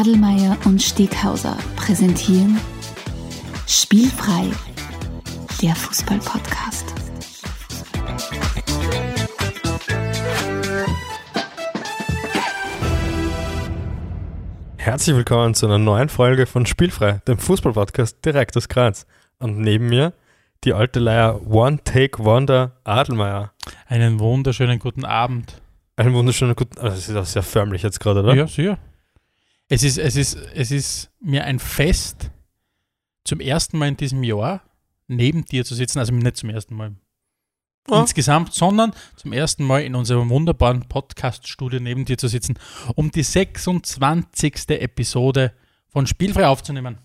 Adelmeier und Steghauser präsentieren Spielfrei, der Fußball-Podcast. Herzlich willkommen zu einer neuen Folge von Spielfrei, dem Fußball-Podcast direkt aus Graz. Und neben mir die alte Leier One Take Wonder Adelmeier. Einen wunderschönen guten Abend. Einen wunderschönen guten Abend. Das ist auch sehr förmlich jetzt gerade, oder? Ja, sicher. Es ist, es, ist, es ist mir ein Fest, zum ersten Mal in diesem Jahr neben dir zu sitzen. Also nicht zum ersten Mal Ja. insgesamt, sondern zum ersten Mal in unserem wunderbaren Podcast-Studio neben dir zu sitzen, um die 26. Episode von Spielfrei aufzunehmen.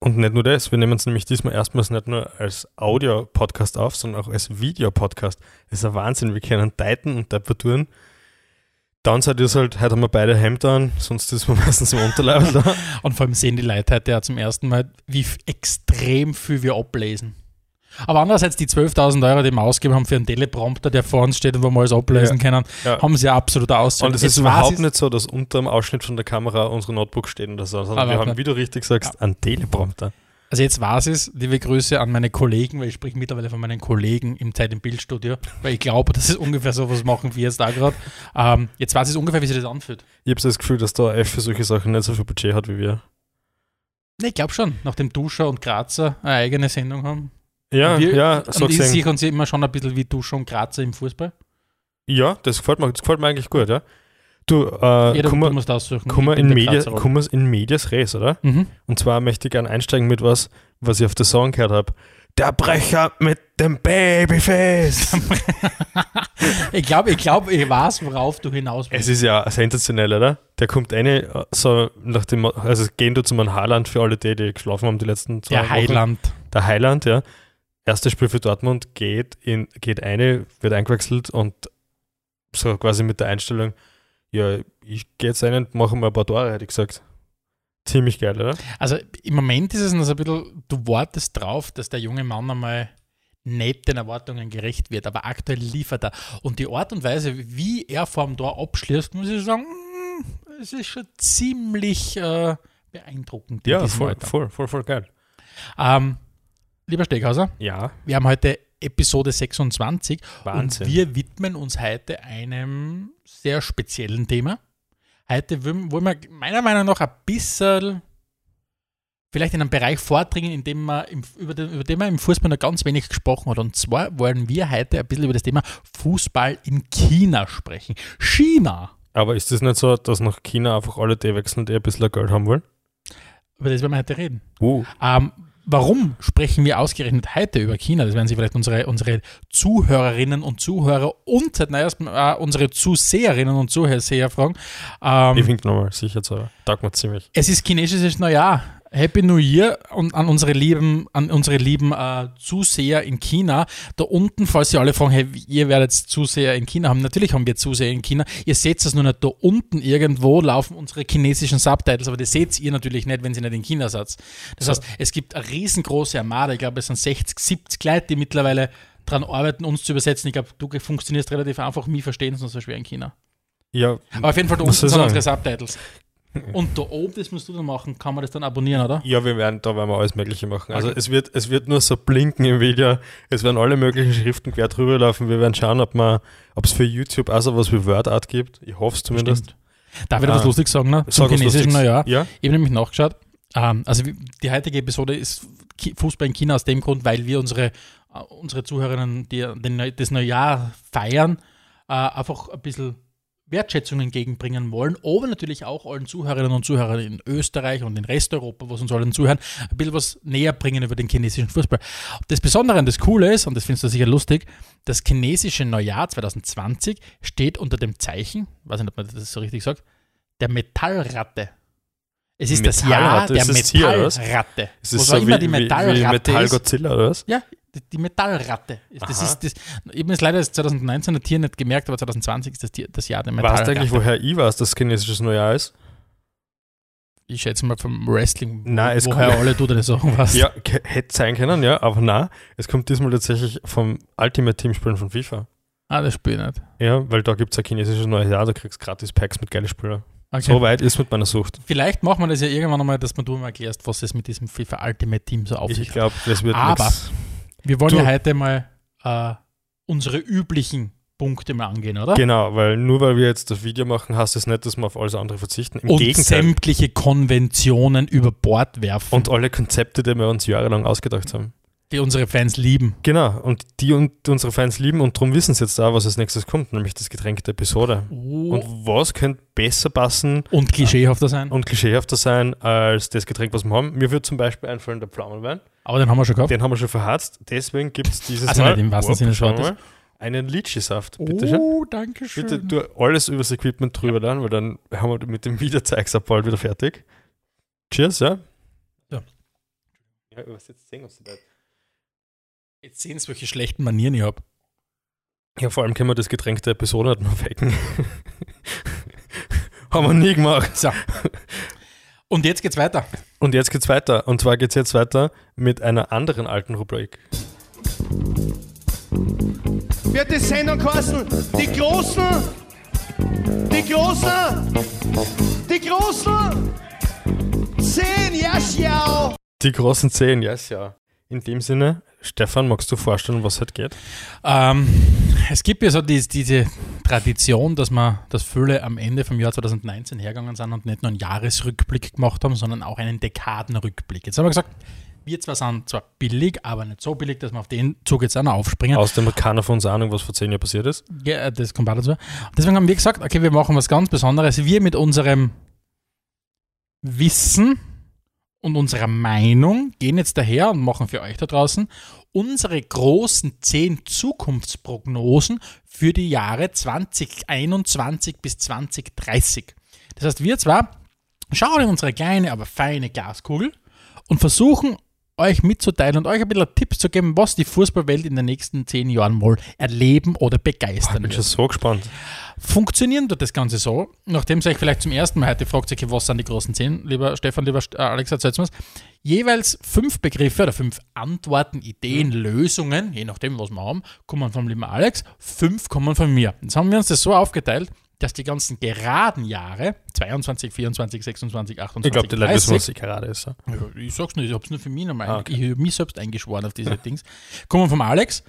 Und nicht nur das, wir nehmen es nämlich diesmal erstmals nicht nur als Audio-Podcast auf, sondern auch als Video-Podcast. Das ist ein Wahnsinn, wir können Titan und Temperaturen. Downside ist halt, heute haben wir beide Hemd an, sonst ist man meistens im Unterleib da. Und vor allem sehen die Leute heute ja zum ersten Mal, wie extrem viel wir ablesen. Aber andererseits die 12.000 Euro, die wir ausgegeben haben für einen Teleprompter, der vor uns steht und wo wir alles ablesen Ja. können, Ja. haben sie ja absolut ausgezahlt. Und es ist überhaupt nicht so, dass unter dem Ausschnitt von der Kamera unsere Notebook steht oder so, sondern Aber wir haben, nicht. wie du richtig sagst, einen Teleprompter. Also jetzt war es, liebe Grüße an meine Kollegen, weil ich spreche mittlerweile von meinen Kollegen im Zeit im Bildstudio, weil ich glaube, dass sie ungefähr sowas machen wie jetzt da gerade. Ähm, jetzt weiß ich ungefähr, wie sich das anfühlt. Ich habe so das Gefühl, dass der F für solche Sachen nicht so viel Budget hat wie wir. Ne, ich glaube schon, nachdem Duscher und Grazer eine eigene Sendung haben. Ja, wir, ja, und so ich gesehen. sehe uns immer schon ein bisschen wie Duscher und Grazer im Fußball. Ja, das gefällt mir, das gefällt mir eigentlich gut, ja. Du, äh, Jeder komm du mal, musst aussuchen. komm in, Media, komm in Medias Res, oder? Mhm. Und zwar möchte ich gerne einsteigen mit was, was ich auf der Song gehört habe. Der Brecher mit dem Babyface. ich glaube, ich, glaub, ich weiß, worauf du hinaus willst. es ist ja sensationell, oder? Der kommt eine, so nach dem, also gehen du zum Haaland für alle die, die geschlafen haben die letzten zwei Der Wochen. Heiland. Der Heiland, ja. Erstes Spiel für Dortmund geht in, geht eine, wird eingewechselt und so quasi mit der Einstellung, ja, ich gehe jetzt rein und mache mal ein paar Tore, hätte ich gesagt. Ziemlich geil, oder? Also im Moment ist es noch so ein bisschen, du wartest drauf, dass der junge Mann einmal nicht den Erwartungen gerecht wird, aber aktuell liefert er. Und die Art und Weise, wie er vor dem Tor abschließt, muss ich sagen, mm, es ist schon ziemlich äh, beeindruckend. in Ja, voll, voll, voll, voll geil. Ähm, lieber Steghauser, Ja, wir haben heute Episode 26 Wahnsinn. und wir widmen uns heute einem sehr speziellen Thema. Heute wollen wir meiner Meinung nach ein bisschen vielleicht in einen Bereich vordringen, in dem man im, über, den, über den man im Fußball noch ganz wenig gesprochen hat. Und zwar wollen wir heute ein bisschen über das Thema Fußball in China sprechen. China! Aber ist das nicht so, dass nach China einfach alle die wechseln, die ein bisschen Geld haben wollen? Über das werden wir heute reden. Uh. Ähm, warum sprechen wir ausgerechnet heute über China? Das werden sich vielleicht unsere, unsere Zuhörerinnen und Zuhörer und seit neuestem äh, unsere Zuseherinnen und Zuseher fragen. Ähm, Ich finde nochmal, sicher so. Taugt mir ziemlich. es ist chinesisches Neujahr. Happy New Year und an unsere lieben, an unsere lieben äh, Zuseher in China. Da unten, falls ihr alle fragen, hey, ihr werdet Zuseher in China haben. Natürlich haben wir Zuseher in China. Ihr seht es nur nicht. Da unten irgendwo laufen unsere chinesischen Subtitles, aber das seht ihr natürlich nicht, wenn ihr nicht in China seid. Das So. heißt, es gibt eine riesengroße Armada. Ich glaube, es sind 60, 70 Leute, die mittlerweile daran arbeiten, uns zu übersetzen. Ich glaube, du funktionierst relativ einfach, mich verstehen ist noch so schwer in China. Ja, Aber auf jeden Fall, da unten sind unsere Subtitles. Und da oben, das musst du dann machen, kann man das dann abonnieren, oder? ja, wir werden, da werden wir alles Mögliche machen. Also es wird, es wird nur so blinken im Video. Es werden alle möglichen Schriften quer drüber laufen. Wir werden schauen, ob es für YouTube auch so was wie WordArt gibt. Ich hoffe es zumindest. Stimmt. Darf ich da was Ah. lustig sagen, ne? Sag Zum was chinesischen. Neujahr. Ja? Ich habe nämlich nachgeschaut. Ähm, also die heutige Episode ist Fußball in China aus dem Grund, weil wir unsere, äh, unsere Zuhörerinnen, die den, das Neujahr feiern, äh, einfach ein bisschen Wertschätzung entgegenbringen wollen, aber natürlich auch allen Zuhörerinnen und Zuhörern in Österreich und in Resteuropa, was uns allen zuhören, ein bisschen was näher bringen über den chinesischen Fußball. Das Besondere und das Coole ist, und das findest du sicher lustig, das chinesische Neujahr 2020 steht unter dem Zeichen, weiß nicht, ob man das so richtig sagt, der Metallratte. Es ist das Jahr der ist das? Metallratte. Es ist so immer wie, die wie, wie Metallratte Metall ist. Godzilla oder was? Ja, die, die Metallratte. Das Aha. ist das, ich habe es leider das 2019 das Tier nicht gemerkt, aber 2020 ist das, Tier, das Jahr der Weißt Metallratte. du eigentlich, woher ich weiß, dass chinesisches Neujahr ist? Ich schätze mal vom Wrestling, Nein, es woher kommt- alle du deine Sachen was. Ja, hätte sein können, ja, aber nein. Es kommt diesmal tatsächlich vom Ultimate Team Spielen von FIFA. Ah, das spiele ich nicht. Ja, weil da gibt es ein chinesisches neues Jahr, da kriegst du gratis Packs mit geilen Spielern. Okay. So weit ist mit meiner Sucht. Vielleicht machen wir das ja irgendwann einmal, dass man du mal erklärst, was es mit diesem FIFA Ultimate Team so auf sich Ich hat. glaube, das wird Aber- nix. Wir wollen Du- ja heute mal äh, unsere üblichen Punkte mal angehen, oder? Genau, weil nur weil wir jetzt das Video machen, heißt es nicht, dass wir auf alles andere verzichten. Im Und Gegenteil. sämtliche Konventionen über Bord werfen, Und alle Konzepte, die wir uns jahrelang ausgedacht haben. Die unsere Fans lieben. Genau, und die und unsere Fans lieben und darum wissen sie jetzt auch, was als nächstes kommt, nämlich das Getränk der Episode. Oh. Und was könnte besser passen Und klischeehafter sein. und klischeehafter sein als das Getränk, was wir haben? Mir würde zum Beispiel einfallen der Pflaumenwein. Aber den haben wir schon gehabt. Den haben wir schon verharzt, deswegen gibt es dieses Also Mal nicht im wahrsten Sinne mal, einen Litchi-Saft. Bitte schön. Oh, danke schön. Bitte tu alles übers Equipment drüber dann, weil dann haben wir mit dem Wiederzeigs bald wieder fertig. Cheers, ja? Ja. Ja, was jetzt sehen uns dabei. Jetzt sehen Sie, welche schlechten Manieren ich habe. Ja, vor allem können wir das Getränk der Episode nicht noch wecken. haben wir nie gemacht. So. Und jetzt geht's weiter. Und jetzt geht's weiter. Und zwar geht's jetzt weiter mit einer anderen alten Rubrik. wird die Sendung kosten. Die Großen, die Großen, die Großen. Zehn, ja, schau. Die großen Zehen, yes, ja. In dem Sinne, Stefan, magst du vorstellen, was heute geht? Ähm, es gibt ja so dies, diese Tradition, dass man das Fülle am Ende vom Jahr 2019 hergegangen sind und nicht nur einen Jahresrückblick gemacht haben, sondern auch einen Dekadenrückblick. Jetzt haben wir gesagt, wir zwar sind zwar billig, aber nicht so billig, dass wir auf den Zug jetzt auch noch aufspringen. Außerdem hat keiner von uns Ahnung, was vor zehn Jahren passiert ist. Ja, das kommt auch dazu. Deswegen haben wir gesagt, okay, wir machen was ganz Besonderes. Wir mit unserem Wissen und unserer Meinung gehen jetzt daher und machen für euch da draußen unsere großen zehn Zukunftsprognosen für die Jahre 2021 bis 2030. Das heißt, wir zwar schauen in unsere kleine, aber feine Glaskugel und versuchen euch mitzuteilen und euch ein bisschen Tipps zu geben, was die Fußballwelt in den nächsten zehn Jahren wohl erleben oder Ich begeistern bin wird. schon so gespannt. Funktionieren tut das Ganze so, nachdem ihr euch vielleicht zum ersten Mal heute fragt, okay, was sind die großen zehn, lieber Stefan, lieber äh, Alex, erzähl's mir's. Jeweils fünf Begriffe oder fünf Antworten, Ideen, Lösungen, je nachdem, was wir haben, kommen vom lieben Alex, fünf kommen von mir. Jetzt haben wir uns das so aufgeteilt, dass die ganzen geraden Jahre, 22, 24, 26, 28, Ich glaube, die Leute wissen, 30, was die gerade ist. ja. ja, ich sag's nicht, ich hab's nur für mich nochmal. Ah, okay. Ich habe mich selbst eingeschworen auf diese Dings. Kommen vom Alex.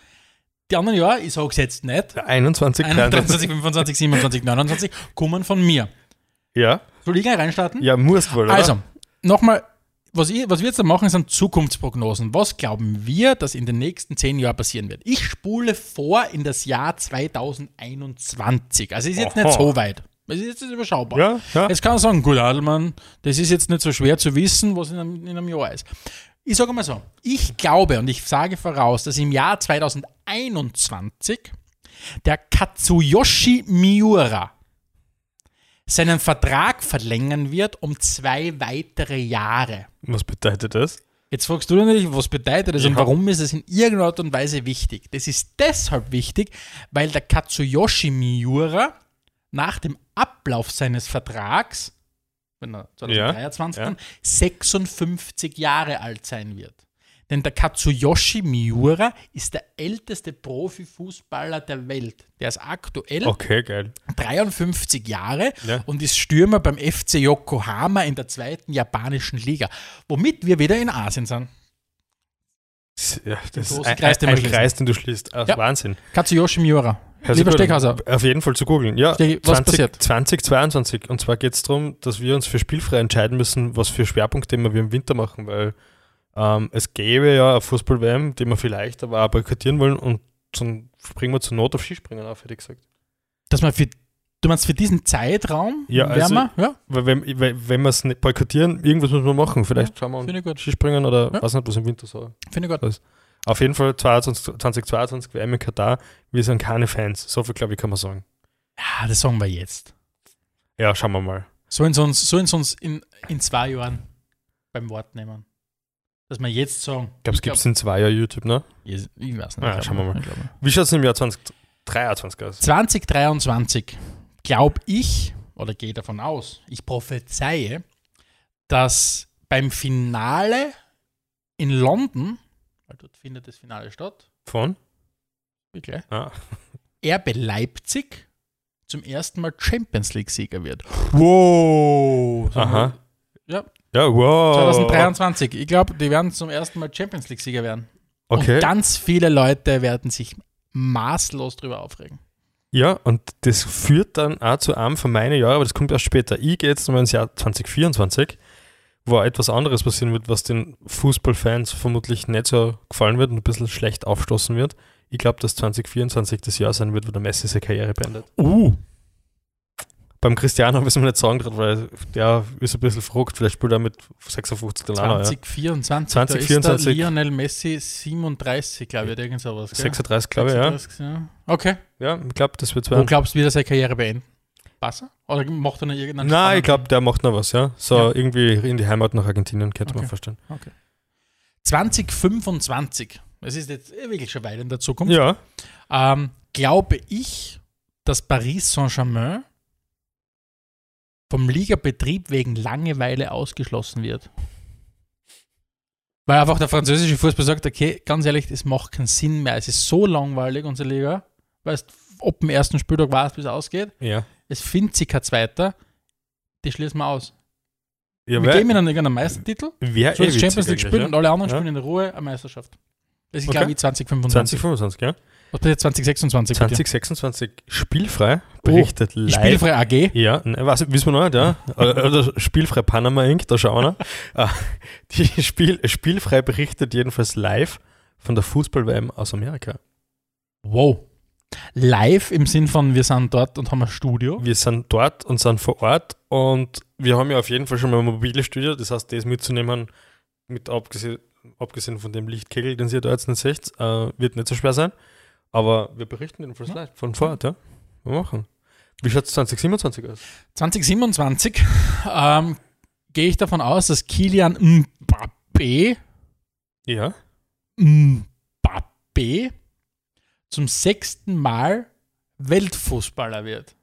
Die anderen ja, ich sag's jetzt nicht. 21, 23. 21, 25, 27, 29 kommen von mir. Ja, Soll ich gleich reinstarten? ja, musst wohl, oder? Also, nochmal, was, ich, was wir jetzt da machen, sind Zukunftsprognosen. Was glauben wir, dass in den nächsten zehn Jahren passieren wird? Ich spule vor in das Jahr 2021. Also es ist jetzt Aha. nicht so weit. Es ist jetzt überschaubar. Ja, ja. Jetzt kann man sagen, gut, Adelmann, das ist jetzt nicht so schwer zu wissen, was in einem, in einem Jahr ist. Ich sage mal so, ich glaube und ich sage voraus, dass im Jahr 2021 der Katsuyoshi Miura seinen Vertrag verlängern wird um zwei weitere Jahre. Was bedeutet das? Jetzt fragst du natürlich, was bedeutet das und Ja. warum ist es in irgendeiner Art und Weise wichtig? Das ist deshalb wichtig, weil der Katsuyoshi Miura nach dem Ablauf seines Vertrags, wenn er 2023 Ja, ja. dann 56 Jahre alt sein wird. Denn der Katsuyoshi Miura ist der älteste Profifußballer der Welt. Der ist aktuell Okay, geil. 53 Jahre Ja. und ist Stürmer beim FC Yokohama in der zweiten japanischen Liga. Womit wir wieder in Asien sind. Ja, das ist ein, Kreis, den ein. Kreis, den du schließt. Ah, Ja. Wahnsinn. Katsuyoshi Miura. Sich Lieber. Steckhauser. Auf jeden Fall zu googeln. Ja, Stecki, was 20, passiert? 2022. Und zwar geht es darum, dass wir uns für spielfrei entscheiden müssen, was für Schwerpunktthemen wir im Winter machen, weil ähm, es gäbe ja eine Fußball-WM, die wir vielleicht aber auch boykottieren wollen und dann springen wir zur Not auf Skispringen auf, hätte ich gesagt. Dass man für, du meinst für diesen Zeitraum Ja, also- wärmer? Ja, Weil wenn, weil- wenn wir es nicht boykottieren, irgendwas müssen wir machen. Vielleicht schauen wir uns gut. Skispringen oder Ja. weiß nicht, was im Winter so. Finde ich gut. Auf jeden Fall 22, 2022 WM in Katar. Wir sind keine Fans. So viel, glaube ich, kann man sagen. Ja, das sagen wir jetzt. Ja, schauen wir mal. Sollen sie uns, sollen sie uns in, in zwei Jahren beim Wort nehmen? Dass wir jetzt sagen. Ich glaube, es gibt es in zwei Jahren YouTube, ne? Ich, ich weiß nicht. Ja, schauen wir mal. Wie schaut es im Jahr 2023 aus? 2023 glaube ich, oder gehe davon aus, ich prophezeie, dass beim Finale in London, weil dort findet das Finale statt, Von? wirklich, Ah. RB Leipzig zum ersten Mal Champions League-Sieger wird. Wow! Aha. Ja, Ja, wow. 2023. Ich glaube, die werden zum ersten Mal Champions League-Sieger werden. Okay. Und ganz viele Leute werden sich maßlos drüber aufregen. Ja, und das führt dann auch zu einem von meinen Jahren, aber das kommt erst später. Ich gehe jetzt mal ins Jahr 2024, wo etwas anderes passieren wird, was den Fußballfans vermutlich nicht so gefallen wird und ein bisschen schlecht aufstoßen wird. Ich glaube, dass 2024 das Jahr sein wird, wo der Messi seine Karriere beendet. Uh. Beim Cristiano wissen wir nicht sagen, gerade, weil der ist ein bisschen verrückt. Vielleicht spielt er mit 56 dann auch noch, ja. 2024. 2024. Da ist der Lionel Messi 37, glaube ich, irgend sowas. gell? 36, glaube ich, ja. 36, ja. Okay. Ja, ich glaube, das wird Wo zwei. glaubst du, wird er seine Karriere beenden? Wasser? Oder macht er noch irgendeinen Nein, ich glaube, der macht noch was, ja. So Ja. irgendwie in die Heimat nach Argentinien, könnte man Okay. vorstellen. 2025, es ist jetzt wirklich schon weit in der Zukunft, Ja, ähm, glaube ich, dass Paris Saint-Germain vom Ligabetrieb wegen Langeweile ausgeschlossen wird. Weil einfach der französische Fußball sagt, okay, ganz ehrlich, es macht keinen Sinn mehr. Es ist so langweilig, unsere Liga. Weißt, ob dem ersten Spieltag weiß, wie es ausgeht. ja. Es findet sich kein zweiter. Die schließen wir aus. ja wir geben ihnen irgendeinen Meistertitel, Wer so eh Champions League spielen ja? und alle anderen Ja. spielen in Ruhe eine Meisterschaft. Das ist, Okay. glaube ich, 2025. 2025, ja. Was passiert 2026? bei dir? 2026 spielfrei, berichtet live. Spielfrei AG. Ja, ne, was, wissen wir noch nicht, ja. Oder oder spielfrei Panama Inc., da schauen wir. Ah, Die Spiel, spielfrei berichtet jedenfalls live von der Fußball-WM aus Amerika. Wow. Live im Sinn von, wir sind dort und haben ein Studio. Wir sind dort und sind vor Ort und wir haben ja auf jeden Fall schon mal ein mobiles Studio, das heißt, das mitzunehmen, mit abgesehen, abgesehen von dem Lichtkegel, den ihr da jetzt nicht seht, äh, wird nicht so schwer sein. Aber wir berichten jedenfalls Ja. live von Ort, ja. Wir machen. Wie schaut es 2027 aus? 2027 ähm, gehe ich davon aus, dass Kilian Mbappé, Ja. Mbappé zum sechsten Mal Weltfußballer wird.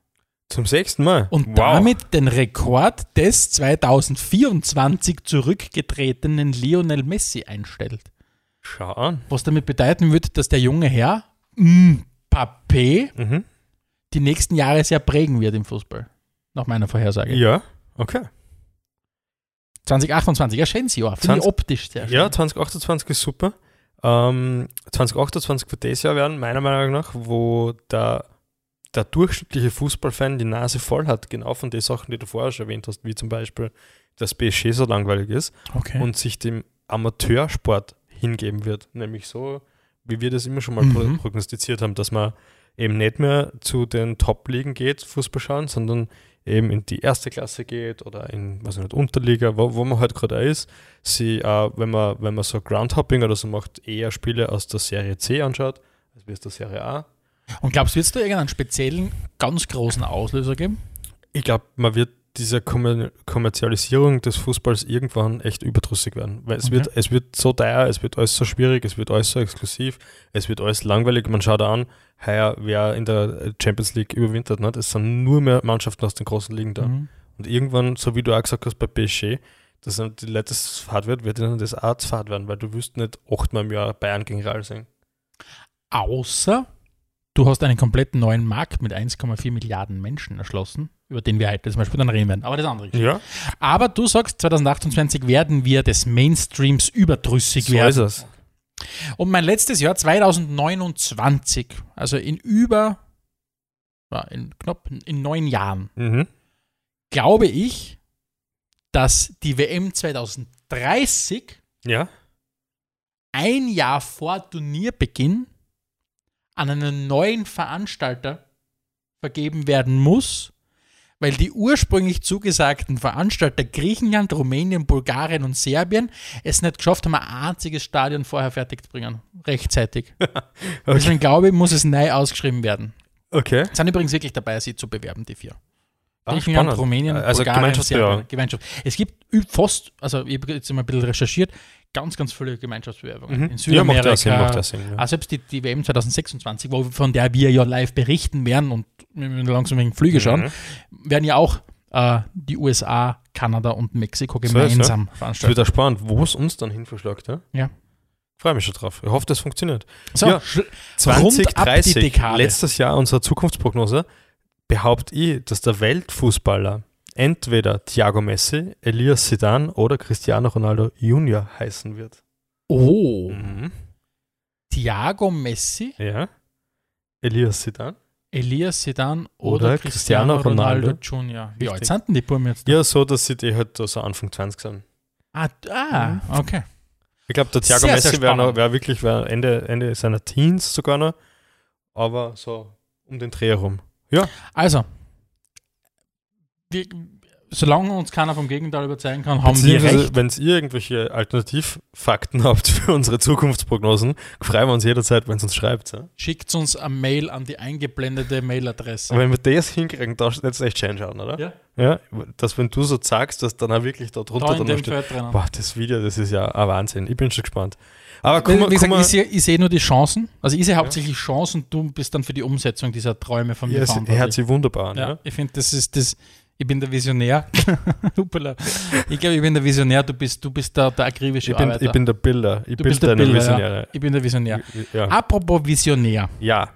Zum sechsten Mal. Und damit den Rekord des 2024 zurückgetretenen Lionel Messi einstellt. Schau an. Was damit bedeuten wird, dass der junge Herr Mbappé Mhm. die nächsten Jahre sehr prägen wird im Fußball. Nach meiner Vorhersage. Ja, okay. 2028, ja, schönes Jahr. Finde ich 20 optisch sehr schön. Ja, 2028 ist super. Ähm, 2028 wird das Jahr werden, meiner Meinung nach, wo der, der durchschnittliche Fußballfan die Nase voll hat, genau von den Sachen, die du vorher schon erwähnt hast, wie zum Beispiel, dass PSG so langweilig ist okay. und sich dem Amateursport hingeben wird. Nämlich so, wie wir das immer schon mal Mhm. pro- prognostiziert haben, dass man eben nicht mehr zu den Top-Ligen geht, Fußball schauen, sondern eben in die erste Klasse geht oder in, was nicht, Unterliga, wo, wo man halt gerade ist. Sie, äh, wenn, man, wenn man so Groundhopping oder so macht, eher Spiele aus der Serie C anschaut, als wie aus der Serie A. Und glaubst du, wird es da irgendeinen speziellen, ganz großen Auslöser geben? Ich glaube, man wird diese Kommer Kommerzialisierung des Fußballs irgendwann echt überdrüssig werden. Weil es, Okay. wird, es wird so teuer, es wird alles so schwierig, es wird alles so exklusiv, es wird alles langweilig. Man schaut an, heuer, wer in der Champions League überwintert, ne? es sind nur mehr Mannschaften aus den großen Ligen da. Mhm. Und irgendwann, so wie du auch gesagt hast bei PSG, dass dann die Leute das fad wird, wird ihnen das auch zu fad werden, weil du wirst nicht achtmal im Jahr Bayern gegen Real sehen. Außer du hast einen komplett neuen Markt mit 1,4 Milliarden Menschen erschlossen, über den wir heute zum Beispiel dann reden werden. Aber das andere Geschichte. Ja, Aber du sagst, 2028 werden wir des Mainstreams überdrüssig so werden. ist es. Und mein letztes Jahr, 2029, also in über, in knapp in neun Jahren, Mhm. glaube ich, dass die WM 2030 Ja, ein Jahr vor Turnierbeginn an einen neuen Veranstalter vergeben werden muss, weil die ursprünglich zugesagten Veranstalter Griechenland, Rumänien, Bulgarien und Serbien es nicht geschafft haben, ein einziges Stadion vorher fertig zu bringen, rechtzeitig. Deswegen glaube ich, muss es neu ausgeschrieben werden. okay. Sind übrigens wirklich dabei, sie zu bewerben, die vier. Ah, Griechenland, spannend. Rumänien, Also Bulgarien, Gemeinschaftsbewerbung. Serbien. Gemeinschaft. Es gibt fast, also ich habe jetzt mal ein bisschen recherchiert, ganz, ganz viele Gemeinschaftsbewerbungen. Mhm. In Ja, macht Südamerika, ja Sinn, macht ja Sinn. Ja. auch selbst die, die WM 2026, wo, von der wir ja live berichten werden und langsam wegen Flüge schauen, Mhm. werden ja auch äh, die USA, Kanada und Mexiko So ist, ja. gemeinsam Es wird auch spannend, wo es uns dann hinverschlagt. Ja? Ja. Freue mich schon drauf. Ich hoffe, das funktioniert. So, Ja. sch- Rund ab die 2030, Dekade. letztes Jahr unsere Zukunftsprognose. Behaupte ich, dass der Weltfußballer entweder Thiago Messi, Elias Zidane oder Cristiano Ronaldo Junior heißen wird. Oh. Mhm. Thiago Messi, Ja. Elias Zidane? Elias Sedan oder, Oder Cristiano, Cristiano Ronaldo, Ronaldo. Jr. Wie alt sind denn die Buben jetzt? Ja, so, dass sie die halt so Anfang 20 sind. Ah, ah okay. Ich glaube, der Thiago Sehr, Messi wäre wär wirklich wär Ende, Ende seiner Teens sogar noch, aber so um den Dreh herum. Also, wir, solange uns keiner vom Gegenteil überzeugen kann, haben wir recht. Wenn ihr irgendwelche Alternativfakten habt für unsere Zukunftsprognosen, freuen wir uns jederzeit, wenn ihr uns schreibt. Ja? Schickt uns eine Mail an die eingeblendete Mailadresse. Und wenn wir das hinkriegen, da jetzt echt schön schauen, oder? Ja. Ja, dass wenn du so sagst, dass dann auch wirklich da drunter Da dann steht, boah, das Video, das ist ja ein Wahnsinn. Ich bin schon gespannt. Aber Wie, guck wie mal, gesagt, guck mal ich sehe ich sehe nur die Chancen. Also ich sehe hauptsächlich Chancen, du bist dann für die Umsetzung dieser Träume von mir ja, es verantwortlich. hört sich wunderbar an. Ja, ich finde, das ist das. Ich bin der Visionär. Ich glaube, ich bin der Visionär, du bist, du bist der, der akribische Ich, bin, Arbeiter. ich bin der Bilder. Ich du bin der Bilder, Visionäre. ja. Ich bin der Visionär. Ja. Apropos Visionär. ja,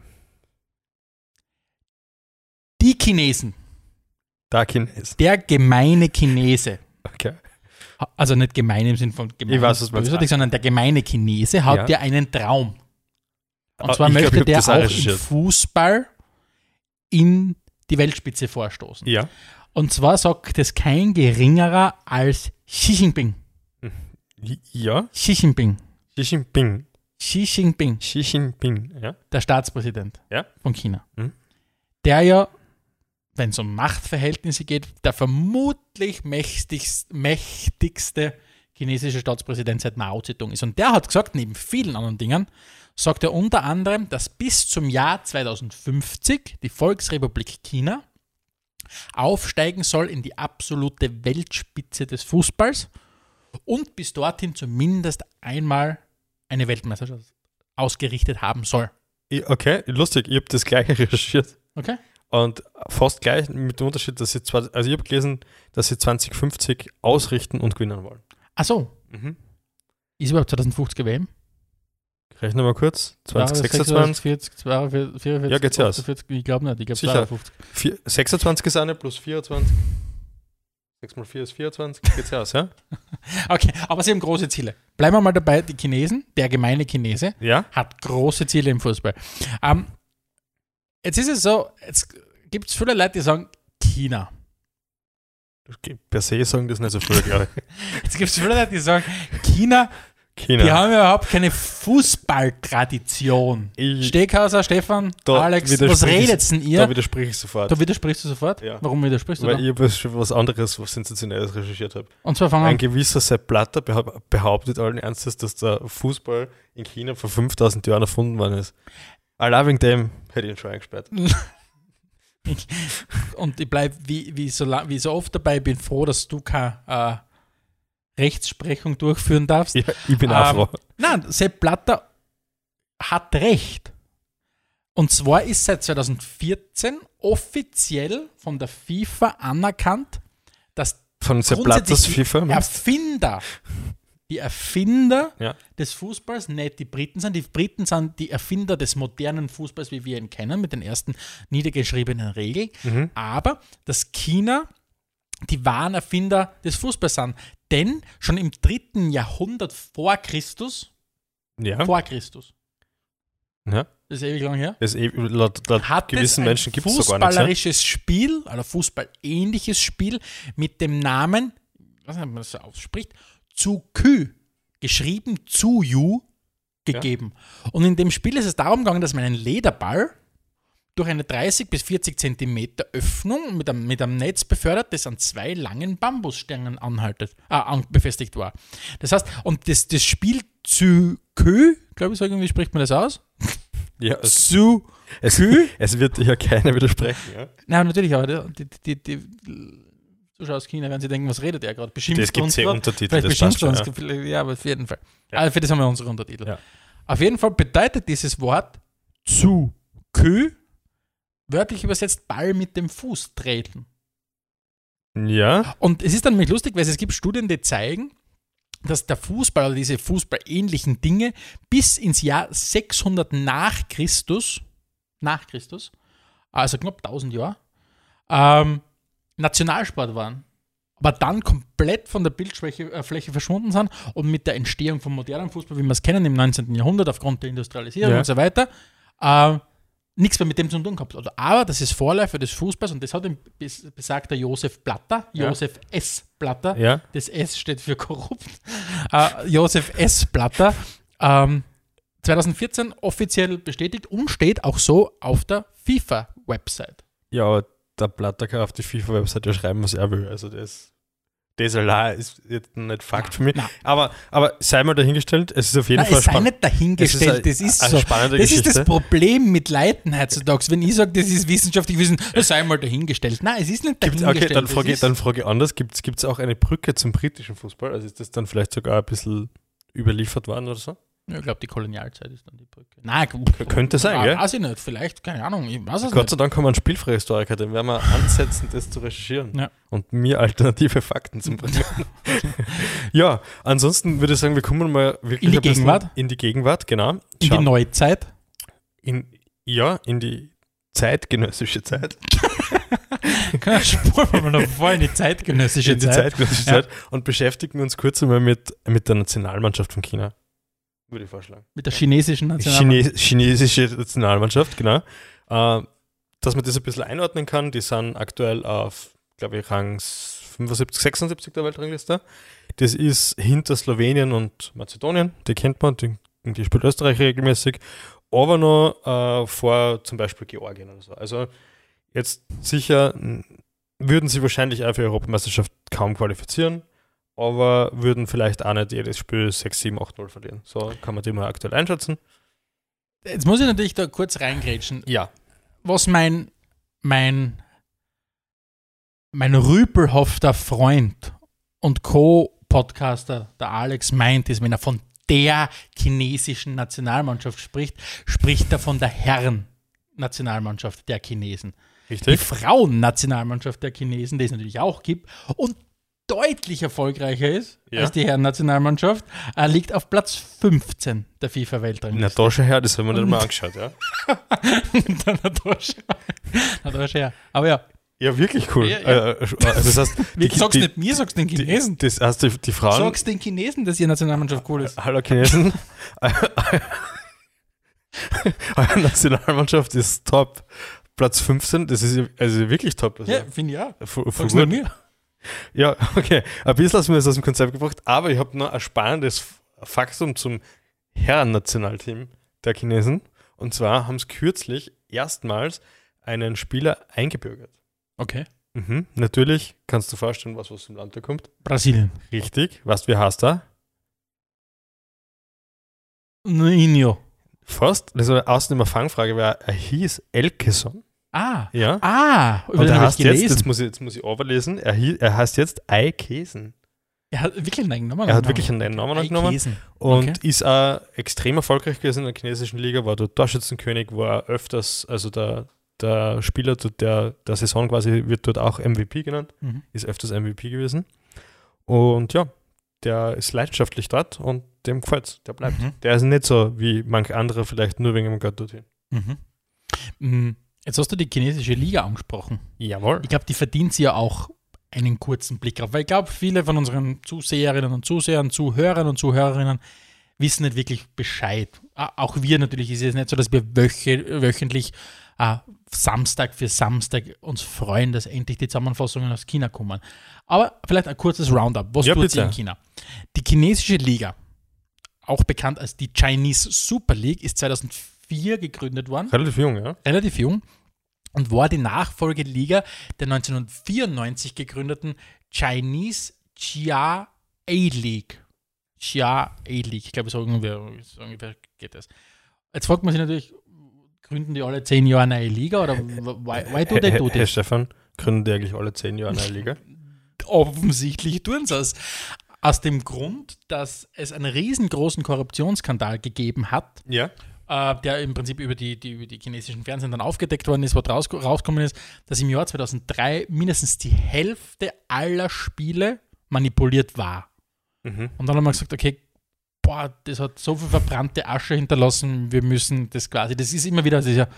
Die Chinesen, da Chines. der gemeine Chinese, Okay. Also nicht gemein im Sinn von gemein, Ich weiß, was bösartig, sondern der gemeine Chinese hat Ja. ja einen Traum. Und Ah, zwar ich glaub, möchte hab der auch im. Fußball in die Weltspitze vorstoßen. Ja. Und zwar sagt es kein geringerer als Xi Jinping. Ja. Xi Jinping. Xi Jinping. Xi Jinping, Xi Jinping. Ja. der Staatspräsident Ja. von China. Mhm. Der ja, wenn es um Machtverhältnisse geht, der vermutlich mächtigst, mächtigste chinesische Staatspräsident seit Mao Zedong ist. Und der hat gesagt, neben vielen anderen Dingen, sagt er unter anderem, dass bis zum Jahr 2050 die Volksrepublik China aufsteigen soll in die absolute Weltspitze des Fußballs und bis dorthin zumindest einmal eine Weltmeisterschaft ausgerichtet haben soll. Okay, lustig. Ich habe das gleiche recherchiert. Okay? Und fast gleich mit dem Unterschied, dass sie zwar, also ich habe gelesen, dass sie 2050 ausrichten und gewinnen wollen. Ach so, Mhm. ist überhaupt 2050 WM? Rechnen wir kurz. 2026. 40, 42, 44, Ja, geht's ja aus. 48, ich glaube nicht, ich glaube Sicher. 52. Vier, 26 ist eine plus 24. 6 mal 4 ist 24. Geht's ja aus, ja? Okay, aber sie haben große Ziele. Bleiben wir mal dabei, die Chinesen, der gemeine Chinese, Ja? hat große Ziele im Fußball. Ähm, jetzt ist es so, jetzt gibt es viele Leute, die sagen, China. Per se sagen das nicht so viele, glaube ich. Jetzt gibt es viele Leute, die sagen, China, China. die haben ja überhaupt keine Fußballtradition. ich, Steckhauser, Stefan, Da Alex, was redet denn da ihr? widerspreche ich sofort. Da widersprichst du sofort? Ja. Warum widersprichst du weil da? ich schon was anderes, was Sensationelles recherchiert habe. Und zwar fangen Ein gewisser Sepp Blatter behau- behauptet allen Ernstes, dass der Fußball in China vor 5000 Jahren erfunden worden ist. Wegen dem hätte ich ihn schon eingesperrt. Und ich bleibe wie, wie, so, wie so oft dabei, bin froh, dass du keine äh, Rechtsprechung durchführen darfst. Ja, ich bin auch Ähm, froh. Nein, Sepp Blatter hat recht. Und zwar ist seit 2014 offiziell von der FIFA anerkannt, dass Von Sepp Blatters FIFA. Erfinder, die Erfinder Ja. des Fußballs nicht die Briten sind. Die Briten sind die Erfinder des modernen Fußballs, wie wir ihn kennen, mit den ersten niedergeschriebenen Regeln. Mhm. Aber dass China die wahren Erfinder des Fußballs sind. Denn schon im dritten Jahrhundert vor Christus, Ja. vor Christus, ja. das ist ewig lang her, Das ist eh, laut, laut hat gewissen Menschen gibt es so gar nichts. Ja? fußballerisches Spiel, oder fußballähnliches Spiel mit dem Namen, ob man das so ausspricht, zu Kü, geschrieben zu Yu, gegeben. Und in dem Spiel ist es darum gegangen, dass man einen Lederball durch eine 30 bis 40 Zentimeter Öffnung mit einem, mit einem Netz befördert, das an zwei langen Bambusstangen anhaltet, äh, befestigt war. Das heißt, und das, das Spiel zu Kö, glaube ich, so irgendwie spricht man das aus? Ja, es, Zu es, Kü? es wird ja keiner widersprechen. Ja? Nein, natürlich, aber die, die, die Zuschauer aus China werden sich denken, was redet er gerade? Beschimpft Das gibt uns ja? Untertitel, Vielleicht beschimpft uns. Ja. Ja. aber auf jeden Fall. Ja. Also für das haben wir unsere Untertitel. Ja. Auf jeden Fall bedeutet dieses Wort zu Kö, wörtlich übersetzt Ball mit dem Fuß treten. ja, Und es ist dann nämlich lustig, weil es gibt Studien, die zeigen, dass der Fußball oder diese fußballähnlichen Dinge bis ins Jahr 600 nach Christus, nach Christus, also knapp 1000 Jahre, ähm, Nationalsport waren, aber dann komplett von der Bildfläche äh, verschwunden sind und mit der Entstehung vom modernen Fußball, wie wir es kennen im 19. Jahrhundert, aufgrund der Industrialisierung Ja. und so weiter, äh, nichts mehr mit dem zu tun gehabt. Aber das ist Vorläufer des Fußballs und das hat bes besagter Josef Blatter, Ja. Josef S. Blatter, Ja, das S steht für korrupt, äh, Josef S. Blatter, ähm, 2014 offiziell bestätigt und steht auch so auf der FIFA-Website. ja, aber der Blatter kann auf die FIFA-Website ja schreiben, was er will. Also das, das allein ist jetzt nicht Fakt für mich. Aber, aber sei mal dahingestellt, es ist auf jeden Nein, Fall es sei spann- nicht dahingestellt, Es das ist so. Das ist das Geschichte. Problem mit Leuten heutzutage. Wenn ich sage, das ist wissenschaftlich Wissen, sei mal dahingestellt. Nein, es ist nicht Gibt's, dahingestellt. okay, dann frage, ist- dann frage ich anders. Gibt es auch eine Brücke zum britischen Fußball? Also ist das dann vielleicht sogar ein bisschen überliefert worden oder so? Ja, ich glaube, die Kolonialzeit ist dann die Brücke. Nein, könnte sein, gell? Weiß ich nicht, vielleicht, keine Ahnung, ich weiß es Gott sei Dank haben wir einen Spielfreihistoriker, den werden wir ansetzen, das zu recherchieren Ja. und mir alternative Fakten zu bringen. ja, ansonsten würde ich sagen, wir kommen mal wirklich In die Gegenwart? In die Gegenwart, genau. In die Schauen- Neuzeit. in, ja, in die zeitgenössische Zeit. Spuren wir mal noch vor in die zeitgenössische in die Zeit. zeitgenössische Ja. Zeit und beschäftigen uns kurz einmal mit, mit der Nationalmannschaft von China. Würde ich vorschlagen. Mit der chinesischen Nationalmannschaft. Chine chinesische Nationalmannschaft, genau. Äh, dass man das ein bisschen einordnen kann. Die sind aktuell auf, glaube ich, Rang 75, 76 der Weltrangliste. Das ist hinter Slowenien und Mazedonien. Die kennt man, die, die spielt Österreich regelmäßig. Aber noch äh, vor zum Beispiel Georgien oder so. Also jetzt sicher würden sie wahrscheinlich auch für die Europameisterschaft kaum qualifizieren, aber würden vielleicht auch nicht jedes Spiel 6, 7, 8, 0 verlieren. So kann man die mal aktuell einschätzen. Jetzt muss ich natürlich da kurz reingrätschen. Ja. Was mein, mein, mein rüpelhafter Freund und Co-Podcaster, der Alex, meint, ist, wenn er von der chinesischen Nationalmannschaft spricht, spricht er von der Herren-Nationalmannschaft der Chinesen. Die Richtig? Frauen-Nationalmannschaft der Chinesen, die es natürlich auch gibt und deutlich erfolgreicher ist Ja. als die Herren-Nationalmannschaft, äh, liegt auf Platz 15 der FIFA-Weltrangliste. da schon her, das haben wir nicht mal angeschaut, ja. Na, na, da schau. Na, da schau her. Aber ja, Ja, wirklich cool. Ja, ja. Äh, also das heißt, die, sag's die, nicht mir, sag's den die, Chinesen. das heißt, die, die Frauen. sag's den Chinesen, dass ihre Nationalmannschaft cool ist. Hallo Chinesen. Eure Nationalmannschaft ist top. Platz 15, das ist also wirklich top. Also, Ja, finde ich ja. voll- voll Sag's nicht mir. Ja, okay. Ein bisschen hast du mir das aus dem Konzept gebracht, aber ich habe noch ein spannendes Faktum zum Herren-Nationalteam der Chinesen. Und zwar haben sie kürzlich erstmals einen Spieler eingebürgert. Okay. Mhm. Natürlich kannst du vorstellen, was aus dem Land da kommt. Brasilien. Richtig. Was wie heißt er? Ninho. Fast. Das war außen immer Fangfrage, weil er hieß Elkeson. Ah. Ja. Ah, über Und den er habe ich heißt jetzt, gelesen. jetzt muss ich, jetzt muss ich overlesen, er, er heißt jetzt Eikesen. er hat wirklich einen Namen Er hat wirklich einen Namen angenommen. Käsen. Und Okay. ist auch extrem erfolgreich gewesen in der chinesischen Liga, war dort Torschützenkönig, war öfters, also der, der Spieler der, der Saison quasi wird dort auch MVP genannt, Mhm. ist öfters MVP gewesen. Und ja, der ist leidenschaftlich dort und dem gefällt's, der bleibt. Mhm. Der ist nicht so wie manch andere vielleicht nur wegen dem Gott dorthin. Mhm. Jetzt hast du die chinesische Liga angesprochen. Jawohl. Ich glaube, die verdient sie ja auch einen kurzen Blick drauf, weil ich glaube, viele von unseren Zuseherinnen und Zusehern, Zuhörern und Zuhörerinnen wissen nicht wirklich Bescheid. Auch wir natürlich ist es nicht so, dass wir wöche, wöchentlich äh, Samstag für Samstag uns freuen, dass endlich die Zusammenfassungen aus China kommen. Aber vielleicht ein kurzes Roundup. Was Ja, tut sie in China? Die chinesische Liga, auch bekannt als die Chinese Super League, ist 2004 gegründet worden Relativ jung, ja. relativ jung und war die Nachfolgeliga der 1994 gegründeten Chinese Chia A-League. Chia A-League, ich glaube, so ungefähr, so ungefähr geht das. Jetzt fragt man sich natürlich, gründen die alle zehn Jahre eine neue Liga oder why, why do they Herr, do Herr this? Stefan, gründen die eigentlich alle zehn Jahre eine Liga? Offensichtlich tun sie es. Aus dem Grund, dass es einen riesengroßen Korruptionsskandal gegeben hat, Ja. Äh, der im Prinzip über die, die, über die chinesischen Fernsehen dann aufgedeckt worden ist, was raus, rausgekommen ist, dass im Jahr 2003 mindestens die Hälfte aller Spiele manipuliert war. Mhm. Und dann haben wir gesagt, okay, boah, das hat so viel verbrannte Asche hinterlassen, wir müssen das quasi, das ist immer wieder, das ist ja,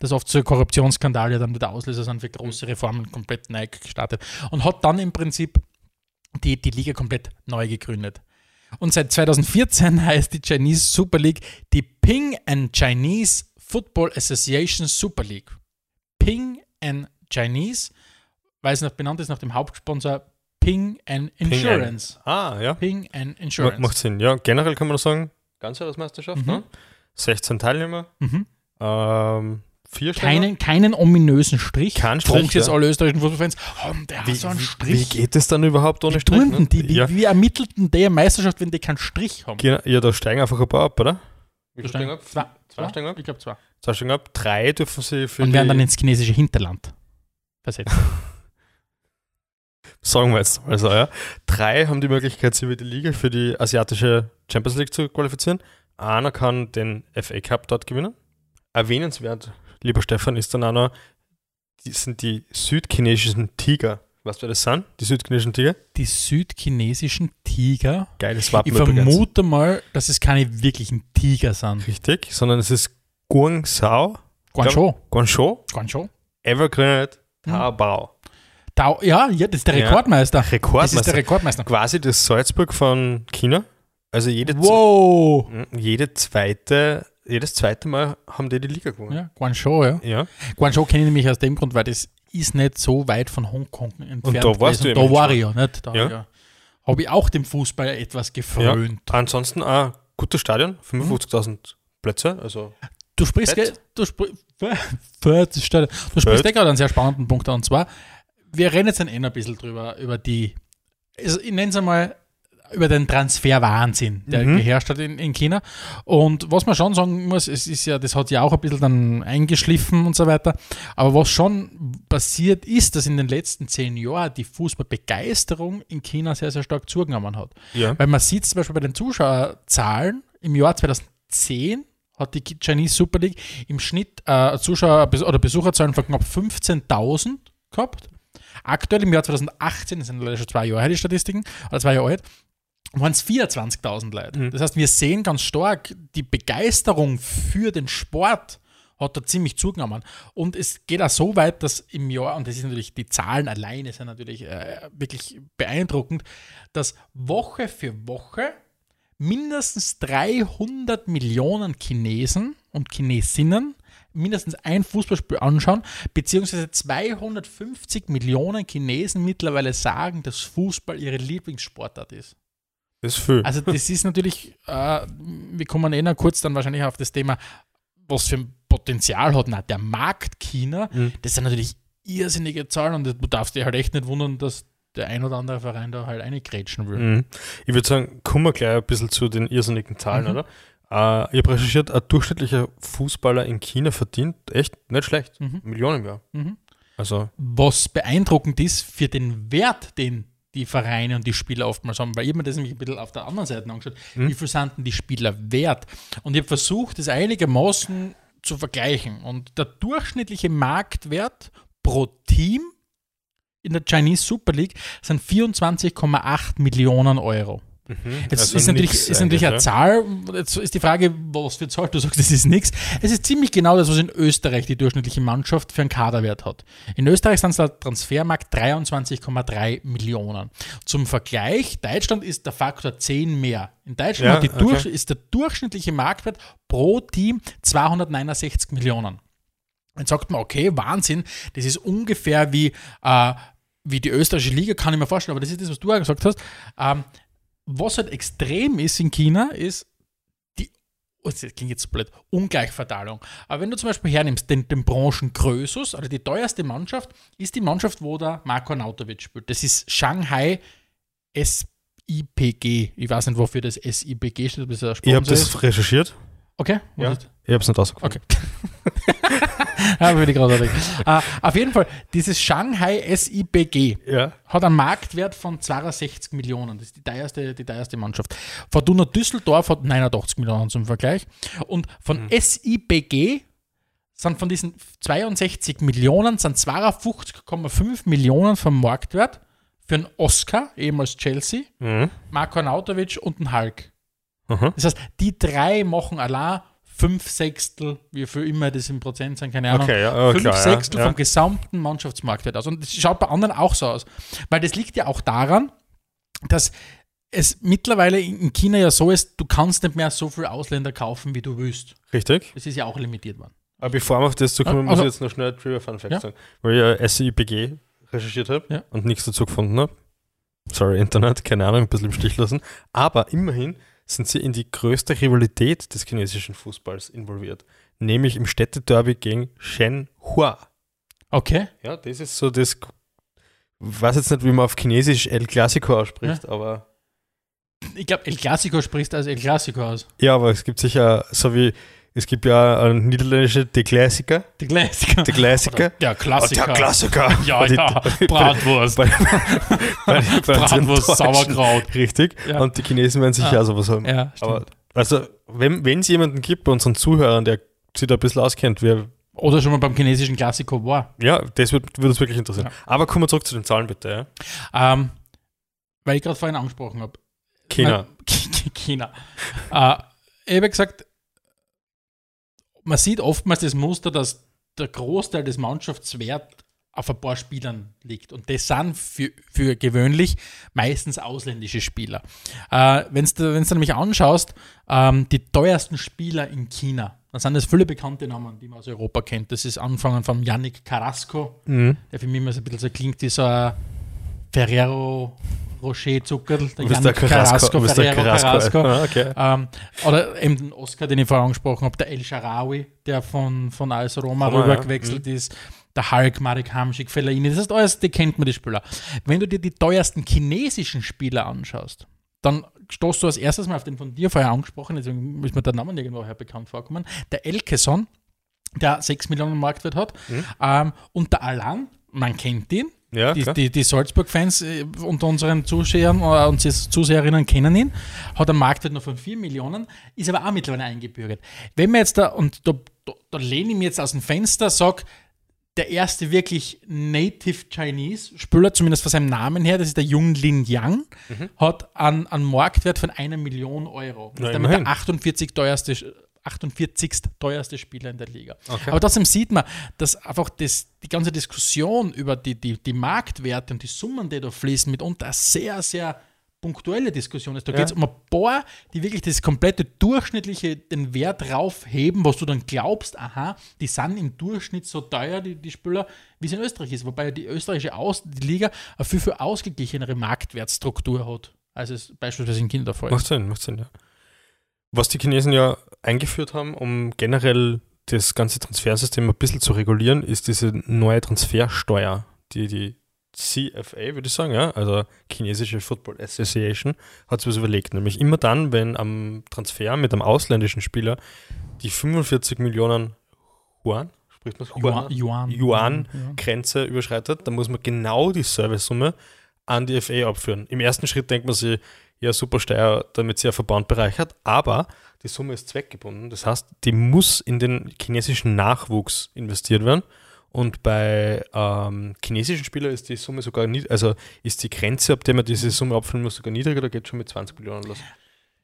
das oft so Korruptionsskandale dann wieder Auslöser sind für große Reformen komplett neu gestartet und hat dann im Prinzip die, die Liga komplett neu gegründet. Und seit 2014 heißt die Chinese Super League die Ping and Chinese Football Association Super League. Ping and Chinese, weil es noch benannt ist nach dem Hauptsponsor Ping and Insurance. Ah, ja. Ping and Insurance. Macht Sinn. Ja, generell kann man nur sagen, Ganzjahresmeisterschaft, Mhm. ne? 16 Teilnehmer, Mhm. ähm, vier. Keinen, keinen ominösen Strich. Kein Strich, jetzt ja. alle österreichischen Fußballfans, oh, der Wie, hat so einen Strich. wie geht es dann überhaupt ohne wie Strich? ne? die? Wie, ja, wie ermittelten die eine Meisterschaft, wenn die keinen Strich haben? Genau, ja, da steigen einfach ein paar ab, oder? Wie steigen ab? Zwei, Zwei zwei? steigen ab? Ich glaube zwei. Zwei steigen ab, drei dürfen sie für Und werden dann ins chinesische Hinterland versetzt. sagen wir jetzt mal so, ja. Drei haben die Möglichkeit, sich über die Liga für die asiatische Champions League zu qualifizieren. Einer kann den FA Cup dort gewinnen. Erwähnenswert, lieber Stefan, ist dann auch noch, die sind die südchinesischen Tiger. Du, wer das sind? Die südchinesischen Tiger? Die südchinesischen Tiger. Geiles Wappen Ich übrigens. vermute mal, dass es keine wirklichen Tiger sind. Richtig, sondern es ist Guangzhou, Guangzhou. Guangzhou, Guangzhou. Evergrande, Hm. Taobao. Da, ja, ja, das ist der Ja. Rekordmeister. Das ist der Rekordmeister. Rekordmeister. Quasi das Salzburg von China. Also jede, Wow. z- jede zweite, jedes zweite Mal haben die die Liga gewonnen. Ja, Guangzhou, ja. Ja. Guangzhou kenne ich nämlich aus dem Grund, weil das ist nicht so weit von Hongkong entfernt. da warst gewesen. du Da war ich ja, nicht? Da Ja. ja. Habe ich auch dem Fußball etwas gefrönt. Ansonsten ein gutes Stadion, 55.000 Plätze. Also Du sprichst, du, spr Stadion. du sprichst gerade einen sehr spannenden Punkt an. Und zwar, wir reden jetzt ein bisschen drüber, über die, also ich nenne es einmal, über den Transferwahnsinn, der Mhm. geherrscht hat in, in China. Und was man schon sagen muss, es ist ja, das hat ja auch ein bisschen dann eingeschliffen und so weiter. Aber was schon passiert ist, dass in den letzten zehn Jahren die Fußballbegeisterung in China sehr, sehr stark zugenommen hat. ja. Weil man sieht zum Beispiel bei den Zuschauerzahlen, im Jahr 2010 hat die Chinese Super League im Schnitt äh, Zuschauer- oder Besucherzahlen von knapp 15.000 gehabt. Aktuell im Jahr 2018, das sind leider schon zwei Jahre her, die Statistiken, oder zwei Jahre alt, waren es 24.000 Leute. Mhm. Das heißt, wir sehen ganz stark, die Begeisterung für den Sport hat da ziemlich zugenommen. Und es geht auch so weit, dass im Jahr, und das ist natürlich, die Zahlen alleine sind natürlich äh, wirklich beeindruckend, dass Woche für Woche mindestens 300 Millionen Chinesen und Chinesinnen mindestens ein Fußballspiel anschauen, beziehungsweise 250 Millionen Chinesen mittlerweile sagen, dass Fußball ihre Lieblingssportart ist. Das ist viel. Also das ist natürlich, äh, wir kommen eh noch kurz dann wahrscheinlich auf das Thema, was für ein Potenzial hat na, der Markt China. Mhm. Das sind natürlich irrsinnige Zahlen und du darfst dich halt echt nicht wundern, dass der ein oder andere Verein da halt reingrätschen will. Mhm. Ich würde sagen, kommen wir gleich ein bisschen zu den irrsinnigen Zahlen, Mhm. oder? Äh, ich habe recherchiert, ein durchschnittlicher Fußballer in China verdient echt nicht schlecht. Mhm. Millionen im Jahr. Mhm. Also, Was beeindruckend ist für den Wert, den die Vereine und die Spieler oftmals haben, weil ich mir das nämlich ein bisschen auf der anderen Seite angeschaut, Mhm. wie viel sind denn die Spieler wert? Und ich habe versucht, das einigermaßen zu vergleichen. Und der durchschnittliche Marktwert pro Team in der Chinese Super League sind 24,8 Millionen Euro. Jetzt also ist natürlich, ist natürlich eine Zahl, jetzt ist die Frage, was für Zahl, du sagst, das ist nichts. Es ist ziemlich genau das, was in Österreich die durchschnittliche Mannschaft für einen Kaderwert hat. In Österreich sind es laut Transfermarkt 23,3 Millionen. Zum Vergleich, Deutschland ist der Faktor 10 mehr. In Deutschland Ja, okay. ist der durchschnittliche Marktwert pro Team 269 Millionen. Jetzt sagt man, okay, Wahnsinn, das ist ungefähr wie, äh, wie die österreichische Liga, kann ich mir vorstellen, aber das ist das, was du auch gesagt hast. Ähm, was halt extrem ist in China, ist die, oh, das klingt jetzt so blöd, Ungleichverteilung. Aber wenn du zum Beispiel hernimmst, den, den Branchen Krösus, also die teuerste Mannschaft, ist die Mannschaft, wo der Marko Nautovic spielt. Das ist Shanghai SIPG. Ich weiß nicht, wofür das SIPG steht, das Ich habe das recherchiert. Okay, Ja. Ich habe es nicht rausgefunden. Okay. finde ich großartig. äh, auf jeden Fall, dieses Shanghai SIBG Ja. hat einen Marktwert von 62 Millionen. Das ist die teuerste, die teuerste Mannschaft. Fortuna Düsseldorf hat 89 Millionen zum Vergleich. Und von SIBG sind von diesen 62 Millionen sind 52,5 Millionen vom Marktwert für einen Oscar, ehemals Chelsea, Mhm. Marko Arnautovic und einen Hulk. Aha. Das heißt, die drei machen allein fünf Sechstel, wie viel immer das im Prozent sein, keine Ahnung. Okay, ja, ja, fünf klar, Sechstel ja. vom gesamten Mannschaftsmarktwert aus. Und das schaut bei anderen auch so aus. Weil das liegt ja auch daran, dass es mittlerweile in China ja so ist, du kannst nicht mehr so viele Ausländer kaufen, wie du willst. Richtig. Das ist ja auch limitiert worden. Aber bevor wir auf das zukommen, Ja, muss also- ich jetzt noch schnell Trivia Fun Fact Ja. sagen. Weil ich ja SIPG recherchiert habe Ja. und nichts dazu gefunden habe. Sorry, Internet, keine Ahnung, ein bisschen im Stich lassen. Aber immerhin sind sie in die größte Rivalität des chinesischen Fußballs involviert. Nämlich im Städtederby gegen Shenhua. Okay. Ja, das ist so das. Ich weiß jetzt nicht, wie man auf Chinesisch El Clasico ausspricht, aber. Ich glaube, El Clasico spricht als El Clasico aus. Ja, aber es gibt sicher, so wie. Es gibt ja ein niederländische De Classica. Der Clasico. De Classica. Der Klassiker. Der Klassiker. Ja, die- ja. Bratwurst. bei, bei, bei Bratwurst. Sauerkraut. Richtig. Ja. Und die Chinesen werden sicher Ah. auch sowas haben. Ja, Aber stimmt. also, wenn es jemanden gibt bei unseren Zuhörern, der sich da ein bisschen auskennt, wer, Oder schon mal beim chinesischen Klassiker war. ja, das würde würd uns wirklich interessieren. Ja. Aber kommen wir zurück zu den Zahlen, bitte. Ja? Ähm, weil ich gerade vorhin angesprochen habe. China. China. äh, ich habe gesagt, man sieht oftmals das Muster, dass der Großteil des Mannschaftswert auf ein paar Spielern liegt. Und das sind für, für gewöhnlich meistens ausländische Spieler. Äh, Wenn du wenn's dir nämlich anschaust, ähm, die teuersten Spieler in China, dann sind das viele bekannte Namen, die man aus Europa kennt. Das ist angefangen von Yannick Carrasco, Mhm. der für mich immer so ein bisschen so klingt wie so ein Ferrero Rocher Zuckerl, der der Carrasco. Ferrero Carrasco. Carrasco. Ah, okay. Ähm, oder eben den Oscar, den ich vorher angesprochen habe, der El Sharawi, der von, von AS Roma Roma, rüber ja. Mhm. gewechselt ist, der Hulk, Marek Hamsik, Fellaini, das ist alles, die kennt man die Spieler. Wenn du dir die teuersten chinesischen Spieler anschaust, dann stoßt du als erstes mal auf den von dir vorher angesprochen, deswegen ist mir der Name irgendwoher bekannt vorkommen, der Elkeson, der 6 Millionen Marktwert hat, Mhm. ähm, und der Alan, man kennt ihn, Ja, die, die, die Salzburg-Fans äh, unter unseren Zuschauern äh, und Zuseherinnen kennen ihn, hat einen Marktwert noch von 4 Millionen, ist aber auch mittlerweile eingebürgert. Wenn man jetzt da, und da, da, da lehne ich mich jetzt aus dem Fenster, sag, der erste wirklich Native Chinese Spieler, zumindest von seinem Namen her, das ist der Jung Lin Yang, hat einen, einen Marktwert von einer Million Euro. Das Na, ist damit immerhin. der 48 teuerste 48. teuerste Spieler in der Liga. Okay. Aber trotzdem sieht man, dass einfach das, die ganze Diskussion über die, die, die Marktwerte und die Summen, die da fließen, mitunter eine sehr, sehr punktuelle Diskussion ist. Da Ja. geht es um ein paar, die wirklich das komplette durchschnittliche, den Wert raufheben, was du dann glaubst, aha, die sind im Durchschnitt so teuer, die, die Spieler, wie es in Österreich ist. Wobei die österreichische Aus die Liga eine viel, viel ausgeglichenere Marktwertstruktur hat, als es beispielsweise in China der Fall ist. Macht Sinn, macht Sinn, ja. Was die Chinesen ja eingeführt haben, um generell das ganze Transfersystem ein bisschen zu regulieren, ist diese neue Transfersteuer, die die CFA, würde ich sagen, ja, also chinesische Football Association, hat sich was überlegt. Nämlich immer dann, wenn am Transfer mit einem ausländischen Spieler die 45 Millionen Yuan, spricht man Yuan. Yuan. Yuan Ja. Grenze überschreitet, dann muss man genau die Servicesumme an die FA abführen. Im ersten Schritt denkt man sich, ja, super Steuer, damit sie ja Verband bereichert, aber die Summe ist zweckgebunden. Das heißt, die muss in den chinesischen Nachwuchs investiert werden. Und bei ähm, chinesischen Spielern ist die Summe sogar nicht, also ist die Grenze, ab der man diese Summe abführen muss, sogar niedriger, da geht schon mit 20 Millionen los.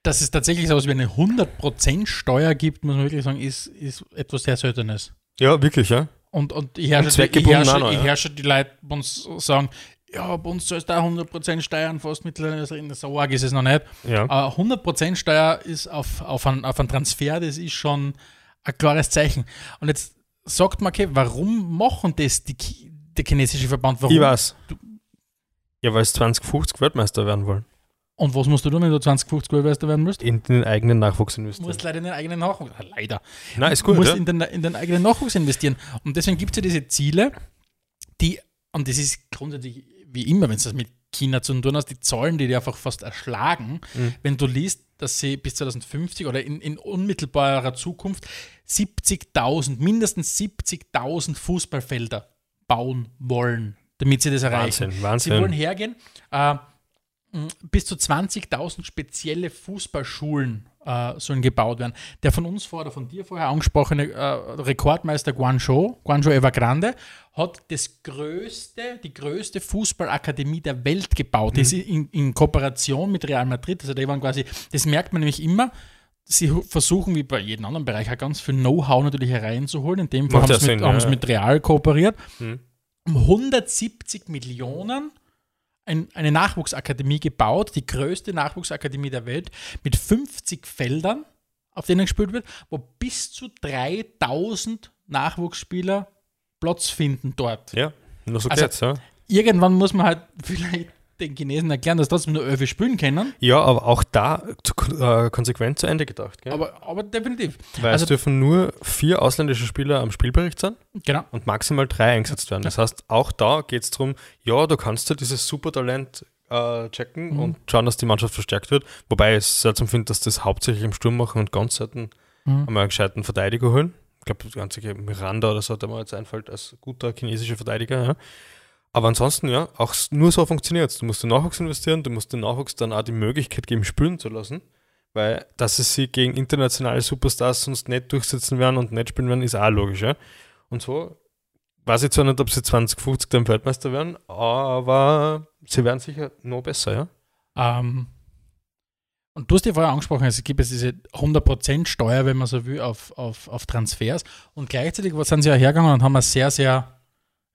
Dass es tatsächlich so etwas wie eine 100% Steuer gibt, muss man wirklich sagen, ist, ist etwas sehr Seltenes. Ja, wirklich, ja. Und, und ich herrsche, Und ich herrsche, ich herrsche die Leute, die uns sagen, ja, bei uns sollst du auch 100% Steuern fast mittlerweile. So arg ist es noch nicht. ja. Aber 100% Steuer ist auf, auf, einen, auf einen Transfer, das ist schon ein klares Zeichen. Und jetzt sagt man, okay, warum machen das die, der chinesische Verband? Warum? Ich weiß. Ja, weil es 2050 Weltmeister werden wollen. Und was musst du tun, wenn du 2050 Weltmeister werden willst? In den eigenen Nachwuchs Du investieren. musst leider in den eigenen Nachwuchs. Leider. Nein, ist Du gut, musst ja? in, den, in den eigenen Nachwuchs investieren. Und deswegen gibt es ja diese Ziele, die, und das ist grundsätzlich wie immer, wenn es das mit China zu tun hast, die Zahlen, die dir einfach fast erschlagen, Mhm. wenn du liest, dass sie bis 2050 oder in, in unmittelbarer Zukunft 70.000, mindestens 70.000 Fußballfelder bauen wollen, damit sie das erreichen. Wahnsinn, Sie Wahnsinn. wollen hergehen, äh, bis zu 20.000 spezielle Fußballschulen äh, sollen gebaut werden. Der von uns vorher, von dir vorher angesprochene äh, Rekordmeister Guangzhou, Guangzhou Evergrande, hat das größte, die größte Fußballakademie der Welt gebaut. Das ist in, in Kooperation mit Real Madrid. Also die waren quasi, das merkt man nämlich immer, sie versuchen, wie bei jedem anderen Bereich, auch ganz viel Know-how natürlich hereinzuholen. In dem Fall haben sie mit, ja. mit Real kooperiert. Mhm. Um 170 Millionen ein, eine Nachwuchsakademie gebaut, die größte Nachwuchsakademie der Welt, mit 50 Feldern, auf denen gespielt wird, wo bis zu 3000 Nachwuchsspieler Platz finden dort. Ja, nur so Also- geht's, ja. Irgendwann muss man halt vielleicht den Chinesen erklären, dass trotzdem nur Öfe spielen können, Ja, aber auch da äh, konsequent zu Ende gedacht. Gell? aber, aber definitiv. Weil also- es dürfen nur vier ausländische Spieler am Spielbericht sein Genau. und maximal drei eingesetzt werden. Das heißt, auch da geht es darum, ja, du kannst ja dieses Supertalent äh, checken Mhm. und schauen, dass die Mannschaft verstärkt wird. Wobei ich es seltsam finde, dass das hauptsächlich im Sturm machen und ganz selten Mhm. einmal einen gescheiten Verteidiger holen. Ich glaube, das ganze Miranda oder so, der mir jetzt einfällt, als guter chinesischer Verteidiger. Ja. Aber ansonsten, ja, auch nur so funktioniert es. Du musst den Nachwuchs investieren, du musst den Nachwuchs dann auch die Möglichkeit geben, spielen zu lassen. Weil, dass sie sich gegen internationale Superstars sonst nicht durchsetzen werden und nicht spielen werden, ist auch logisch. Ja. Und so weiß ich zwar nicht, ob sie 2050 dann Weltmeister werden, aber sie werden sicher noch besser, ja. Ähm, und du hast ja vorher angesprochen, es gibt jetzt diese 100% Steuer, wenn man so will, auf, auf, auf Transfers. Und gleichzeitig sind sie ja hergegangen und haben ein sehr, sehr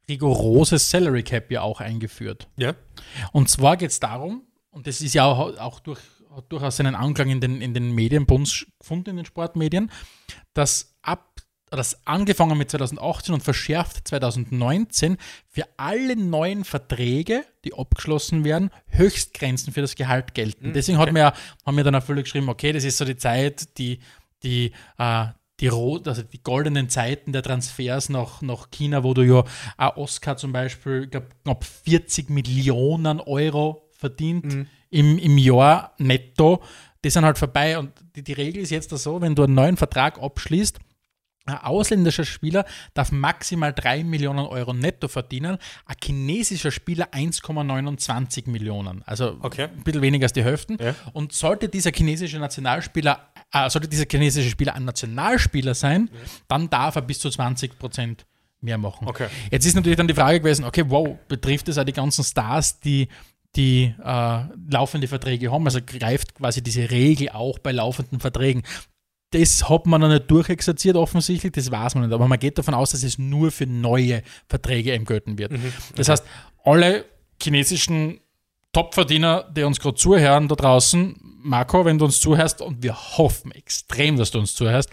rigoroses Salary Cap ja auch eingeführt. Ja. Und zwar geht es darum, und das ist ja auch, auch durch, hat durchaus seinen Anklang in den, in den Medien bei uns gefunden, in den Sportmedien, dass ab das angefangen mit 2018 und verschärft 2019 für alle neuen Verträge, die abgeschlossen werden, Höchstgrenzen für das Gehalt gelten. Mhm, Deswegen hat mir, haben wir dann auch viele geschrieben, okay, das ist so die Zeit, die, die, äh, die, rot, also die goldenen Zeiten der Transfers nach, nach China, wo du ja auch Oscar zum Beispiel, knapp 40 Millionen Euro verdient Mhm. im, im Jahr netto. Die sind halt vorbei und die, die Regel ist jetzt so, wenn du einen neuen Vertrag abschließt, ein ausländischer Spieler darf maximal 3 Millionen Euro netto verdienen, ein chinesischer Spieler 1,29 Millionen. Also Okay. ein bisschen weniger als die Hälfte. Ja. Und sollte dieser chinesische Nationalspieler, äh, sollte dieser chinesische Spieler ein Nationalspieler sein, dann darf er bis zu 20 Prozent mehr machen. Okay. Jetzt ist natürlich dann die Frage gewesen, okay, wow, betrifft das auch die ganzen Stars, die die äh, laufende Verträge haben? Also greift quasi diese Regel auch bei laufenden Verträgen? Das hat man noch nicht durchexerziert offensichtlich, das weiß man nicht. Aber man geht davon aus, dass es nur für neue Verträge eben gelten wird. Das heißt, alle chinesischen Topverdiener, die uns gerade zuhören da draußen, Marco, wenn du uns zuhörst, und wir hoffen extrem, dass du uns zuhörst,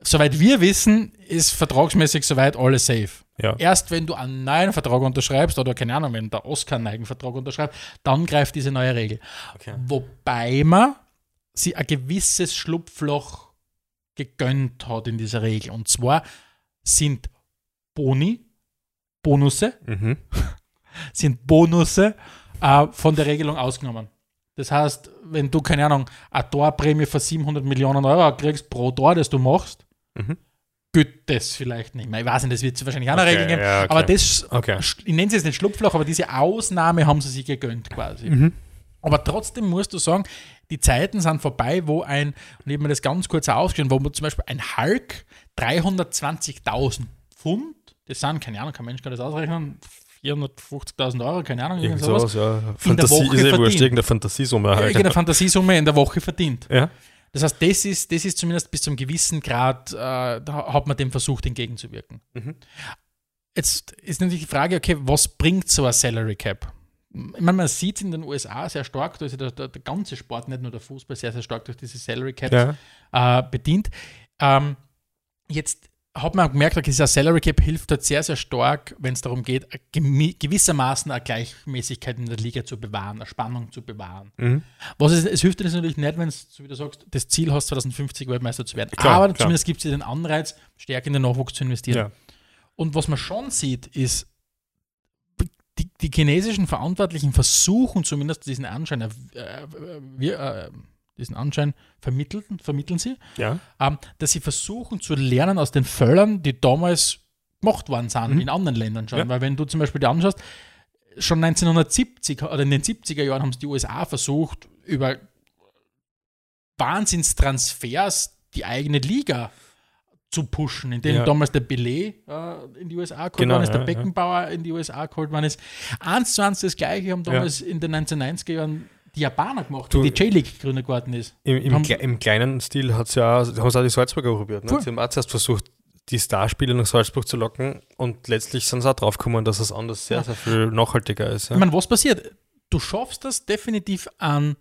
soweit wir wissen, ist vertragsmäßig soweit alles safe. Ja. Erst wenn du einen neuen Vertrag unterschreibst, oder keine Ahnung, wenn der Oscar einen neuen Vertrag unterschreibt, dann greift diese neue Regel. Okay. Wobei man sie ein gewisses Schlupfloch gegönnt hat in dieser Regel. Und zwar sind Boni, Bonusse, Mhm. sind Bonusse äh, von der Regelung ausgenommen. Das heißt, wenn du, keine Ahnung, eine Torprämie von 700 Millionen Euro kriegst pro Tor, das du machst, Mhm. gilt das vielleicht nicht mehr. Ich weiß nicht, das wird es wahrscheinlich auch eine Okay, Regel geben. ja, okay. Aber das, Okay. ich nenne es jetzt nicht Schlupfloch, aber diese Ausnahme haben sie sich gegönnt quasi. Mhm. Aber trotzdem musst du sagen, die Zeiten sind vorbei, wo ein, und ich habe mir das ganz kurz aufgeschrieben, wo man zum Beispiel ein Hulk 320.000 Pfund, das sind, keine Ahnung, kein Mensch kann das ausrechnen, 450.000 Euro, keine Ahnung, irgend Irgend sowas, sowas, ja. Fantasie ist eh wurscht, irgendeine Fantasiesumme halt. irgendeine Fantasiesumme in der Woche verdient. Ja. Das heißt, das ist, das ist zumindest bis zum gewissen Grad, äh, da hat man dem versucht, entgegenzuwirken. Mhm. Jetzt ist natürlich die Frage, okay, was bringt so ein Salary Cap? Ich meine, man sieht es in den USA sehr stark, da ist ja der, der, der ganze Sport, nicht nur der Fußball, sehr, sehr stark durch diese Salary Caps Ja. äh, bedient. Ähm, jetzt hat man gemerkt, okay, dieser Salary Cap hilft dort sehr, sehr stark, wenn es darum geht, gewissermaßen eine Gleichmäßigkeit in der Liga zu bewahren, eine Spannung zu bewahren. Mhm. Was ist, es hilft dir natürlich nicht, wenn du, so wie du sagst, das Ziel hast, 2050 Weltmeister zu werden. Klar, Aber klar. zumindest gibt es dir den Anreiz, stärker in den Nachwuchs zu investieren. Ja. Und was man schon sieht, ist, die, die chinesischen Verantwortlichen versuchen zumindest diesen Anschein, äh, äh, wir, äh, diesen Anschein vermitteln, vermitteln sie, Ja. ähm, dass sie versuchen zu lernen aus den Fehlern, die damals gemacht worden sind Mhm. in anderen Ländern schon. Ja. Weil wenn du zum Beispiel dir anschaust, schon 1970 oder in den 70er Jahren haben es die USA versucht, über Wahnsinnstransfers die eigene Liga zu pushen, in denen Ja. damals der Belay äh, in die USA geholt Genau, worden ist, ja, der Beckenbauer in die USA geholt worden ist. Eins zu eins das Gleiche haben damals in den 1990er Jahren die Japaner gemacht, Du- die J-League gegründet worden ist. Im, im, Haben- Kle- im kleinen Stil hat's ja, haben es auch die Salzburger probiert. Ne? Voll. Sie haben auch zuerst versucht, die Starspieler nach Salzburg zu locken und letztlich sind sie auch draufgekommen, dass es anders sehr, sehr viel nachhaltiger ist. Ja? Ich meine, was passiert? Du schaffst das definitiv an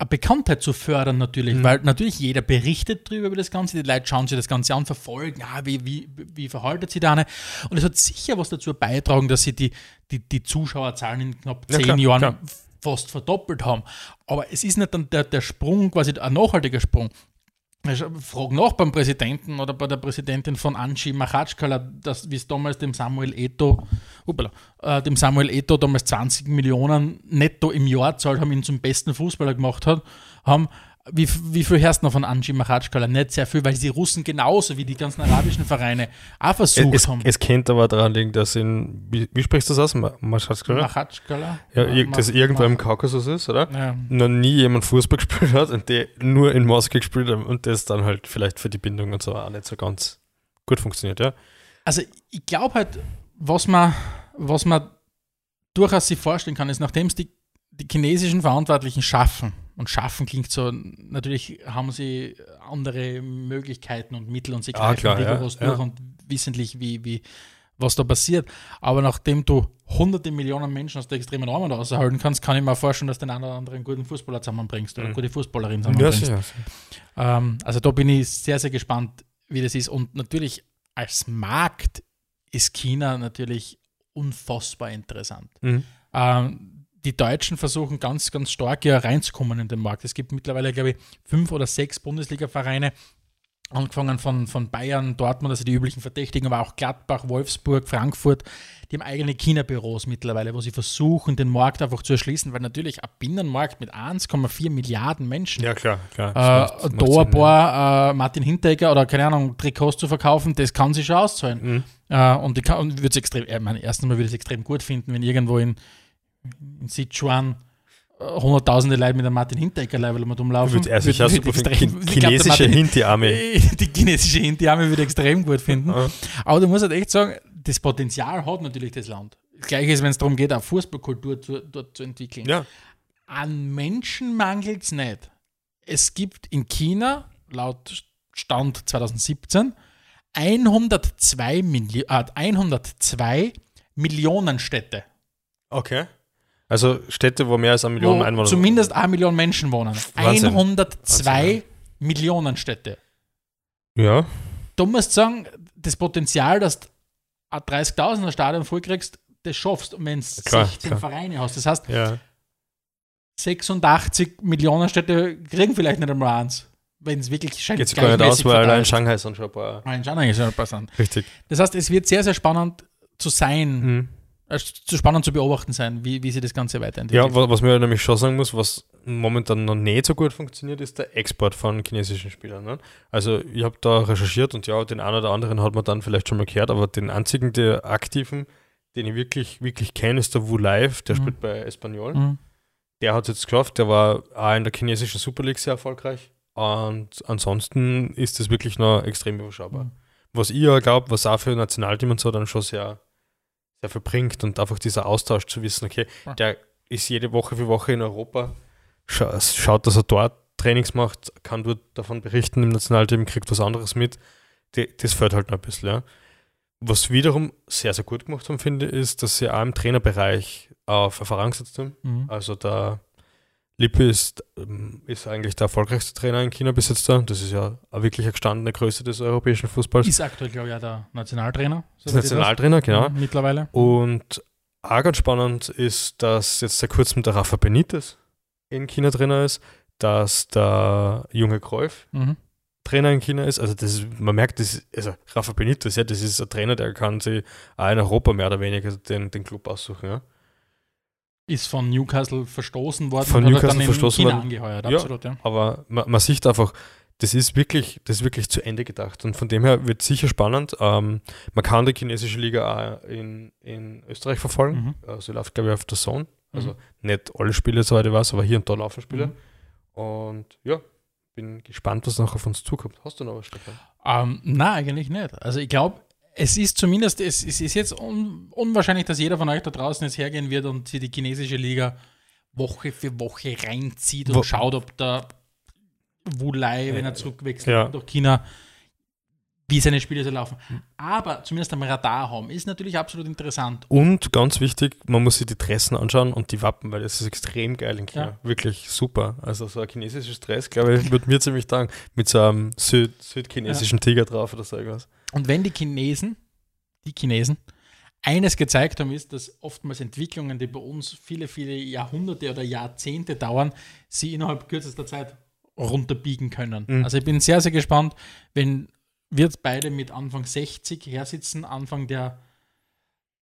eine Bekanntheit zu fördern natürlich, Mhm. weil natürlich jeder berichtet drüber über das Ganze, die Leute schauen sich das Ganze an, verfolgen, ah, wie, wie, wie verhaltet sich da eine und es hat sicher was dazu beitragen, dass sie die, die, die Zuschauerzahlen in knapp Ja, zehn klar, Jahren klar. Fast verdoppelt haben. Aber es ist nicht dann der, der Sprung, quasi ein nachhaltiger Sprung. Ich frage nach beim Präsidenten oder bei der Präsidentin von Anchi Machatschkala, wie es damals dem Samuel Eto, upala, äh, dem Samuel Eto damals 20 Millionen netto im Jahr zahlt haben, ihn zum besten Fußballer gemacht hat, haben. Wie, wie viel hörst du noch von Anchi Machatschkala? Nicht sehr viel, weil die Russen genauso wie die ganzen arabischen Vereine auch versucht Es, haben. es könnte aber daran liegen, dass in, wie, wie sprichst du das aus? Ma- Maschatschkala? Machatschkala? Ja, ir- Ma- das irgendwo im Kaukasus ist, oder? Ja. Noch nie jemand Fußball gespielt hat und der nur in Moskau gespielt hat und das dann halt vielleicht für die Bindung und so auch nicht so ganz gut funktioniert, ja? Also ich glaube halt, was man, was man durchaus sich vorstellen kann, ist, nachdem es die, die chinesischen Verantwortlichen schaffen, und schaffen klingt so, natürlich haben sie andere Möglichkeiten und Mittel und sie Ah, greifen klar, ja, rigoros ja. durch und wissentlich, wie, wie, was da passiert. Aber nachdem du hunderte Millionen Menschen aus der extremen Armut raushalten kannst, kann ich mir vorstellen, dass du den einen oder anderen guten Fußballer zusammenbringst oder Mhm. gute Fußballerin Ja, zusammenbringst. sicher. Ähm, also da bin ich sehr, sehr gespannt, wie das ist. Und natürlich als Markt ist China natürlich unfassbar interessant. Mhm. Ähm, die Deutschen versuchen ganz, ganz stark ja reinzukommen in den Markt. Es gibt mittlerweile, glaube ich, fünf oder sechs Bundesliga-Vereine, angefangen von, von Bayern, Dortmund, also die üblichen Verdächtigen, aber auch Gladbach, Wolfsburg, Frankfurt, die haben eigene China-Büros mittlerweile, wo sie versuchen, den Markt einfach zu erschließen, weil natürlich ein Binnenmarkt mit 1,4 Milliarden Menschen Ja, klar, klar. äh, Das da ein ja. paar äh, Martin Hinteregger oder keine Ahnung, Trikots zu verkaufen, das kann sich schon auszahlen. Mhm. Äh, und ich kann, und würde es extrem, ich meine, erstens mal würde ich es extrem gut finden, wenn irgendwo in, in Sichuan äh, hunderttausende Leute mit einem Martin Hinteregger-Level rumlaufen. Er sich auch Würde- super würde extrem- Chinesische Hinti-Armee. Die chinesische Hinti-Armee würde ich extrem gut finden. Ja. Aber du musst halt echt sagen, das Potenzial hat natürlich das Land. Das Gleiche ist, wenn es darum geht, eine Fußballkultur zu, dort zu entwickeln. Ja, An Menschen mangelt es nicht. Es gibt in China, laut Stand 2017, 102, Milli äh, 102 Millionen Städte, okay. Also Städte, wo mehr als eine Million wo Einwohner zumindest eine Million Menschen wohnen. Wahnsinn. 102 Wahnsinn, Millionen Städte. Ja, Du musst sagen, das Potenzial, dass du ein 30.000er Stadion vollkriegst, das schaffst, wenn du Klar, 16 klar. Vereine hast. Das heißt, ja. 86 Millionen Städte kriegen vielleicht nicht einmal eins, wenn es wirklich scheint. Geht gar nicht aus, weil allein. Shanghai sind schon ein paar. Nein, Shanghai ist ja ein paar sind. Richtig. Das heißt, es wird sehr, sehr spannend zu sein, Mhm. Äh, zu spannend zu beobachten sein, wie, wie sich das Ganze weiterentwickelt. Ja, wa- was mir nämlich schon sagen muss, was momentan noch nicht so gut funktioniert, ist der Export von chinesischen Spielern. Ne? Also ich habe da recherchiert und ja, den einen oder anderen hat man dann vielleicht schon mal gehört, aber den einzigen, der aktiven, den ich wirklich, wirklich kenne, ist der Wu Live, der Mhm. spielt bei Espanyol. Mhm. Der hat es jetzt geschafft, der war auch in der chinesischen Super League sehr erfolgreich. Und ansonsten ist das wirklich noch extrem überschaubar. Mhm. Was ich ja glaube, was auch für Nationalteam und so dann schon sehr, sehr viel bringt und einfach dieser Austausch zu wissen, okay, der ist jede Woche für Woche in Europa, scha schaut, dass er dort Trainings macht, kann dort davon berichten im Nationalteam, kriegt was anderes mit. Die, das fällt halt noch ein bisschen, ja. Was wiederum sehr, sehr gut gemacht haben, finde ich, ist, dass sie auch im Trainerbereich auf Erfahrung gesetzt haben. Mhm. Also der Lippe ist, ähm, ist eigentlich der erfolgreichste Trainer in China bis jetzt da. Das ist ja auch wirklich eine gestandene Größe des europäischen Fußballs. Ist aktuell, glaube ich, auch der Nationaltrainer. Das weiß. Nationaltrainer, genau. Mhm, Mittlerweile. Und auch ganz spannend ist, dass jetzt seit kurzem der Rafa Benitez in China Trainer ist, dass der junge Kräuf Mhm. Trainer in China ist. Also das ist, man merkt, das ist, also Rafa Benitez, ja, das ist ein Trainer, der kann sich auch in Europa mehr oder weniger den, den Club aussuchen. Ja. Ist von Newcastle verstoßen worden Von Newcastle dann in verstoßen China worden. angeheuert. Ja. Absolut, ja. Aber man, man sieht einfach, das ist wirklich, das ist wirklich zu Ende gedacht. Und von dem her wird sicher spannend. Ähm, man kann die chinesische Liga auch in, in Österreich verfolgen. Mhm. Also läuft, glaube ich, auf der Zone. Also Mhm. nicht alle Spiele, soweit ich weiß, aber hier und da laufen Spiele. Mhm. Und ja, bin gespannt, was noch auf uns zukommt. Hast du noch was, Stefan? Ähm, nein, eigentlich nicht. Also ich glaube, es ist zumindest, es, es ist jetzt un, unwahrscheinlich, dass jeder von euch da draußen jetzt hergehen wird und sich die chinesische Liga Woche für Woche reinzieht und Wo- schaut, ob der Wulai, wenn er zurückwechselt Ja. durch China, wie seine Spiele so laufen. Aber zumindest am Radar haben, ist natürlich absolut interessant. Und ganz wichtig, man muss sich die Dressen anschauen und die Wappen, weil das ist extrem geil in China. Ja. Wirklich super. Also so ein chinesisches Dress, glaube ich, würde mir ziemlich taugen. Mit so einem Süd südchinesischen Tiger drauf oder so irgendwas. Und wenn die Chinesen, die Chinesen, eines gezeigt haben, ist, dass oftmals Entwicklungen, die bei uns viele, viele Jahrhunderte oder Jahrzehnte dauern, sie innerhalb kürzester Zeit runterbiegen können. Mhm. Also ich bin sehr, sehr gespannt, wenn wir jetzt beide mit Anfang 60 hersitzen, Anfang der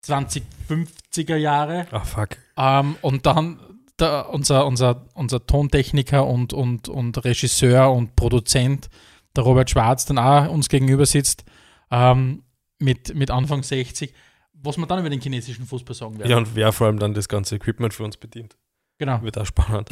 2050er Jahre Ah, fuck. ähm, und dann der, unser, unser, unser Tontechniker und, und, und Regisseur und Produzent, der Robert Schwarz, dann auch uns gegenüber sitzt ähm, mit, mit Anfang 60, was wir dann über den chinesischen Fußball sagen werden. Ja, und wer vor allem dann das ganze Equipment für uns bedient. Genau. Wird auch spannend.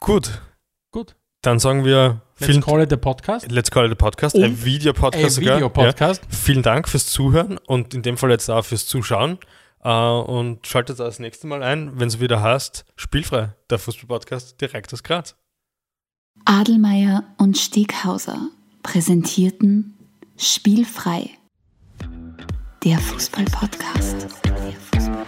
Gut, Gut. dann sagen wir Let's vielen call it a podcast. Let's Call It a Podcast, Und ein Videopodcast Ein sogar. Videopodcast. Ja. Vielen Dank fürs Zuhören und in dem Fall jetzt auch fürs Zuschauen. Äh, und schaltet das nächste Mal ein, wenn es wieder heißt, Spielfrei, der Fußball-Podcast direkt aus Graz. Adelmeier und Steghauser präsentierten Spielfrei. Der Fußball-Podcast. Der Fußball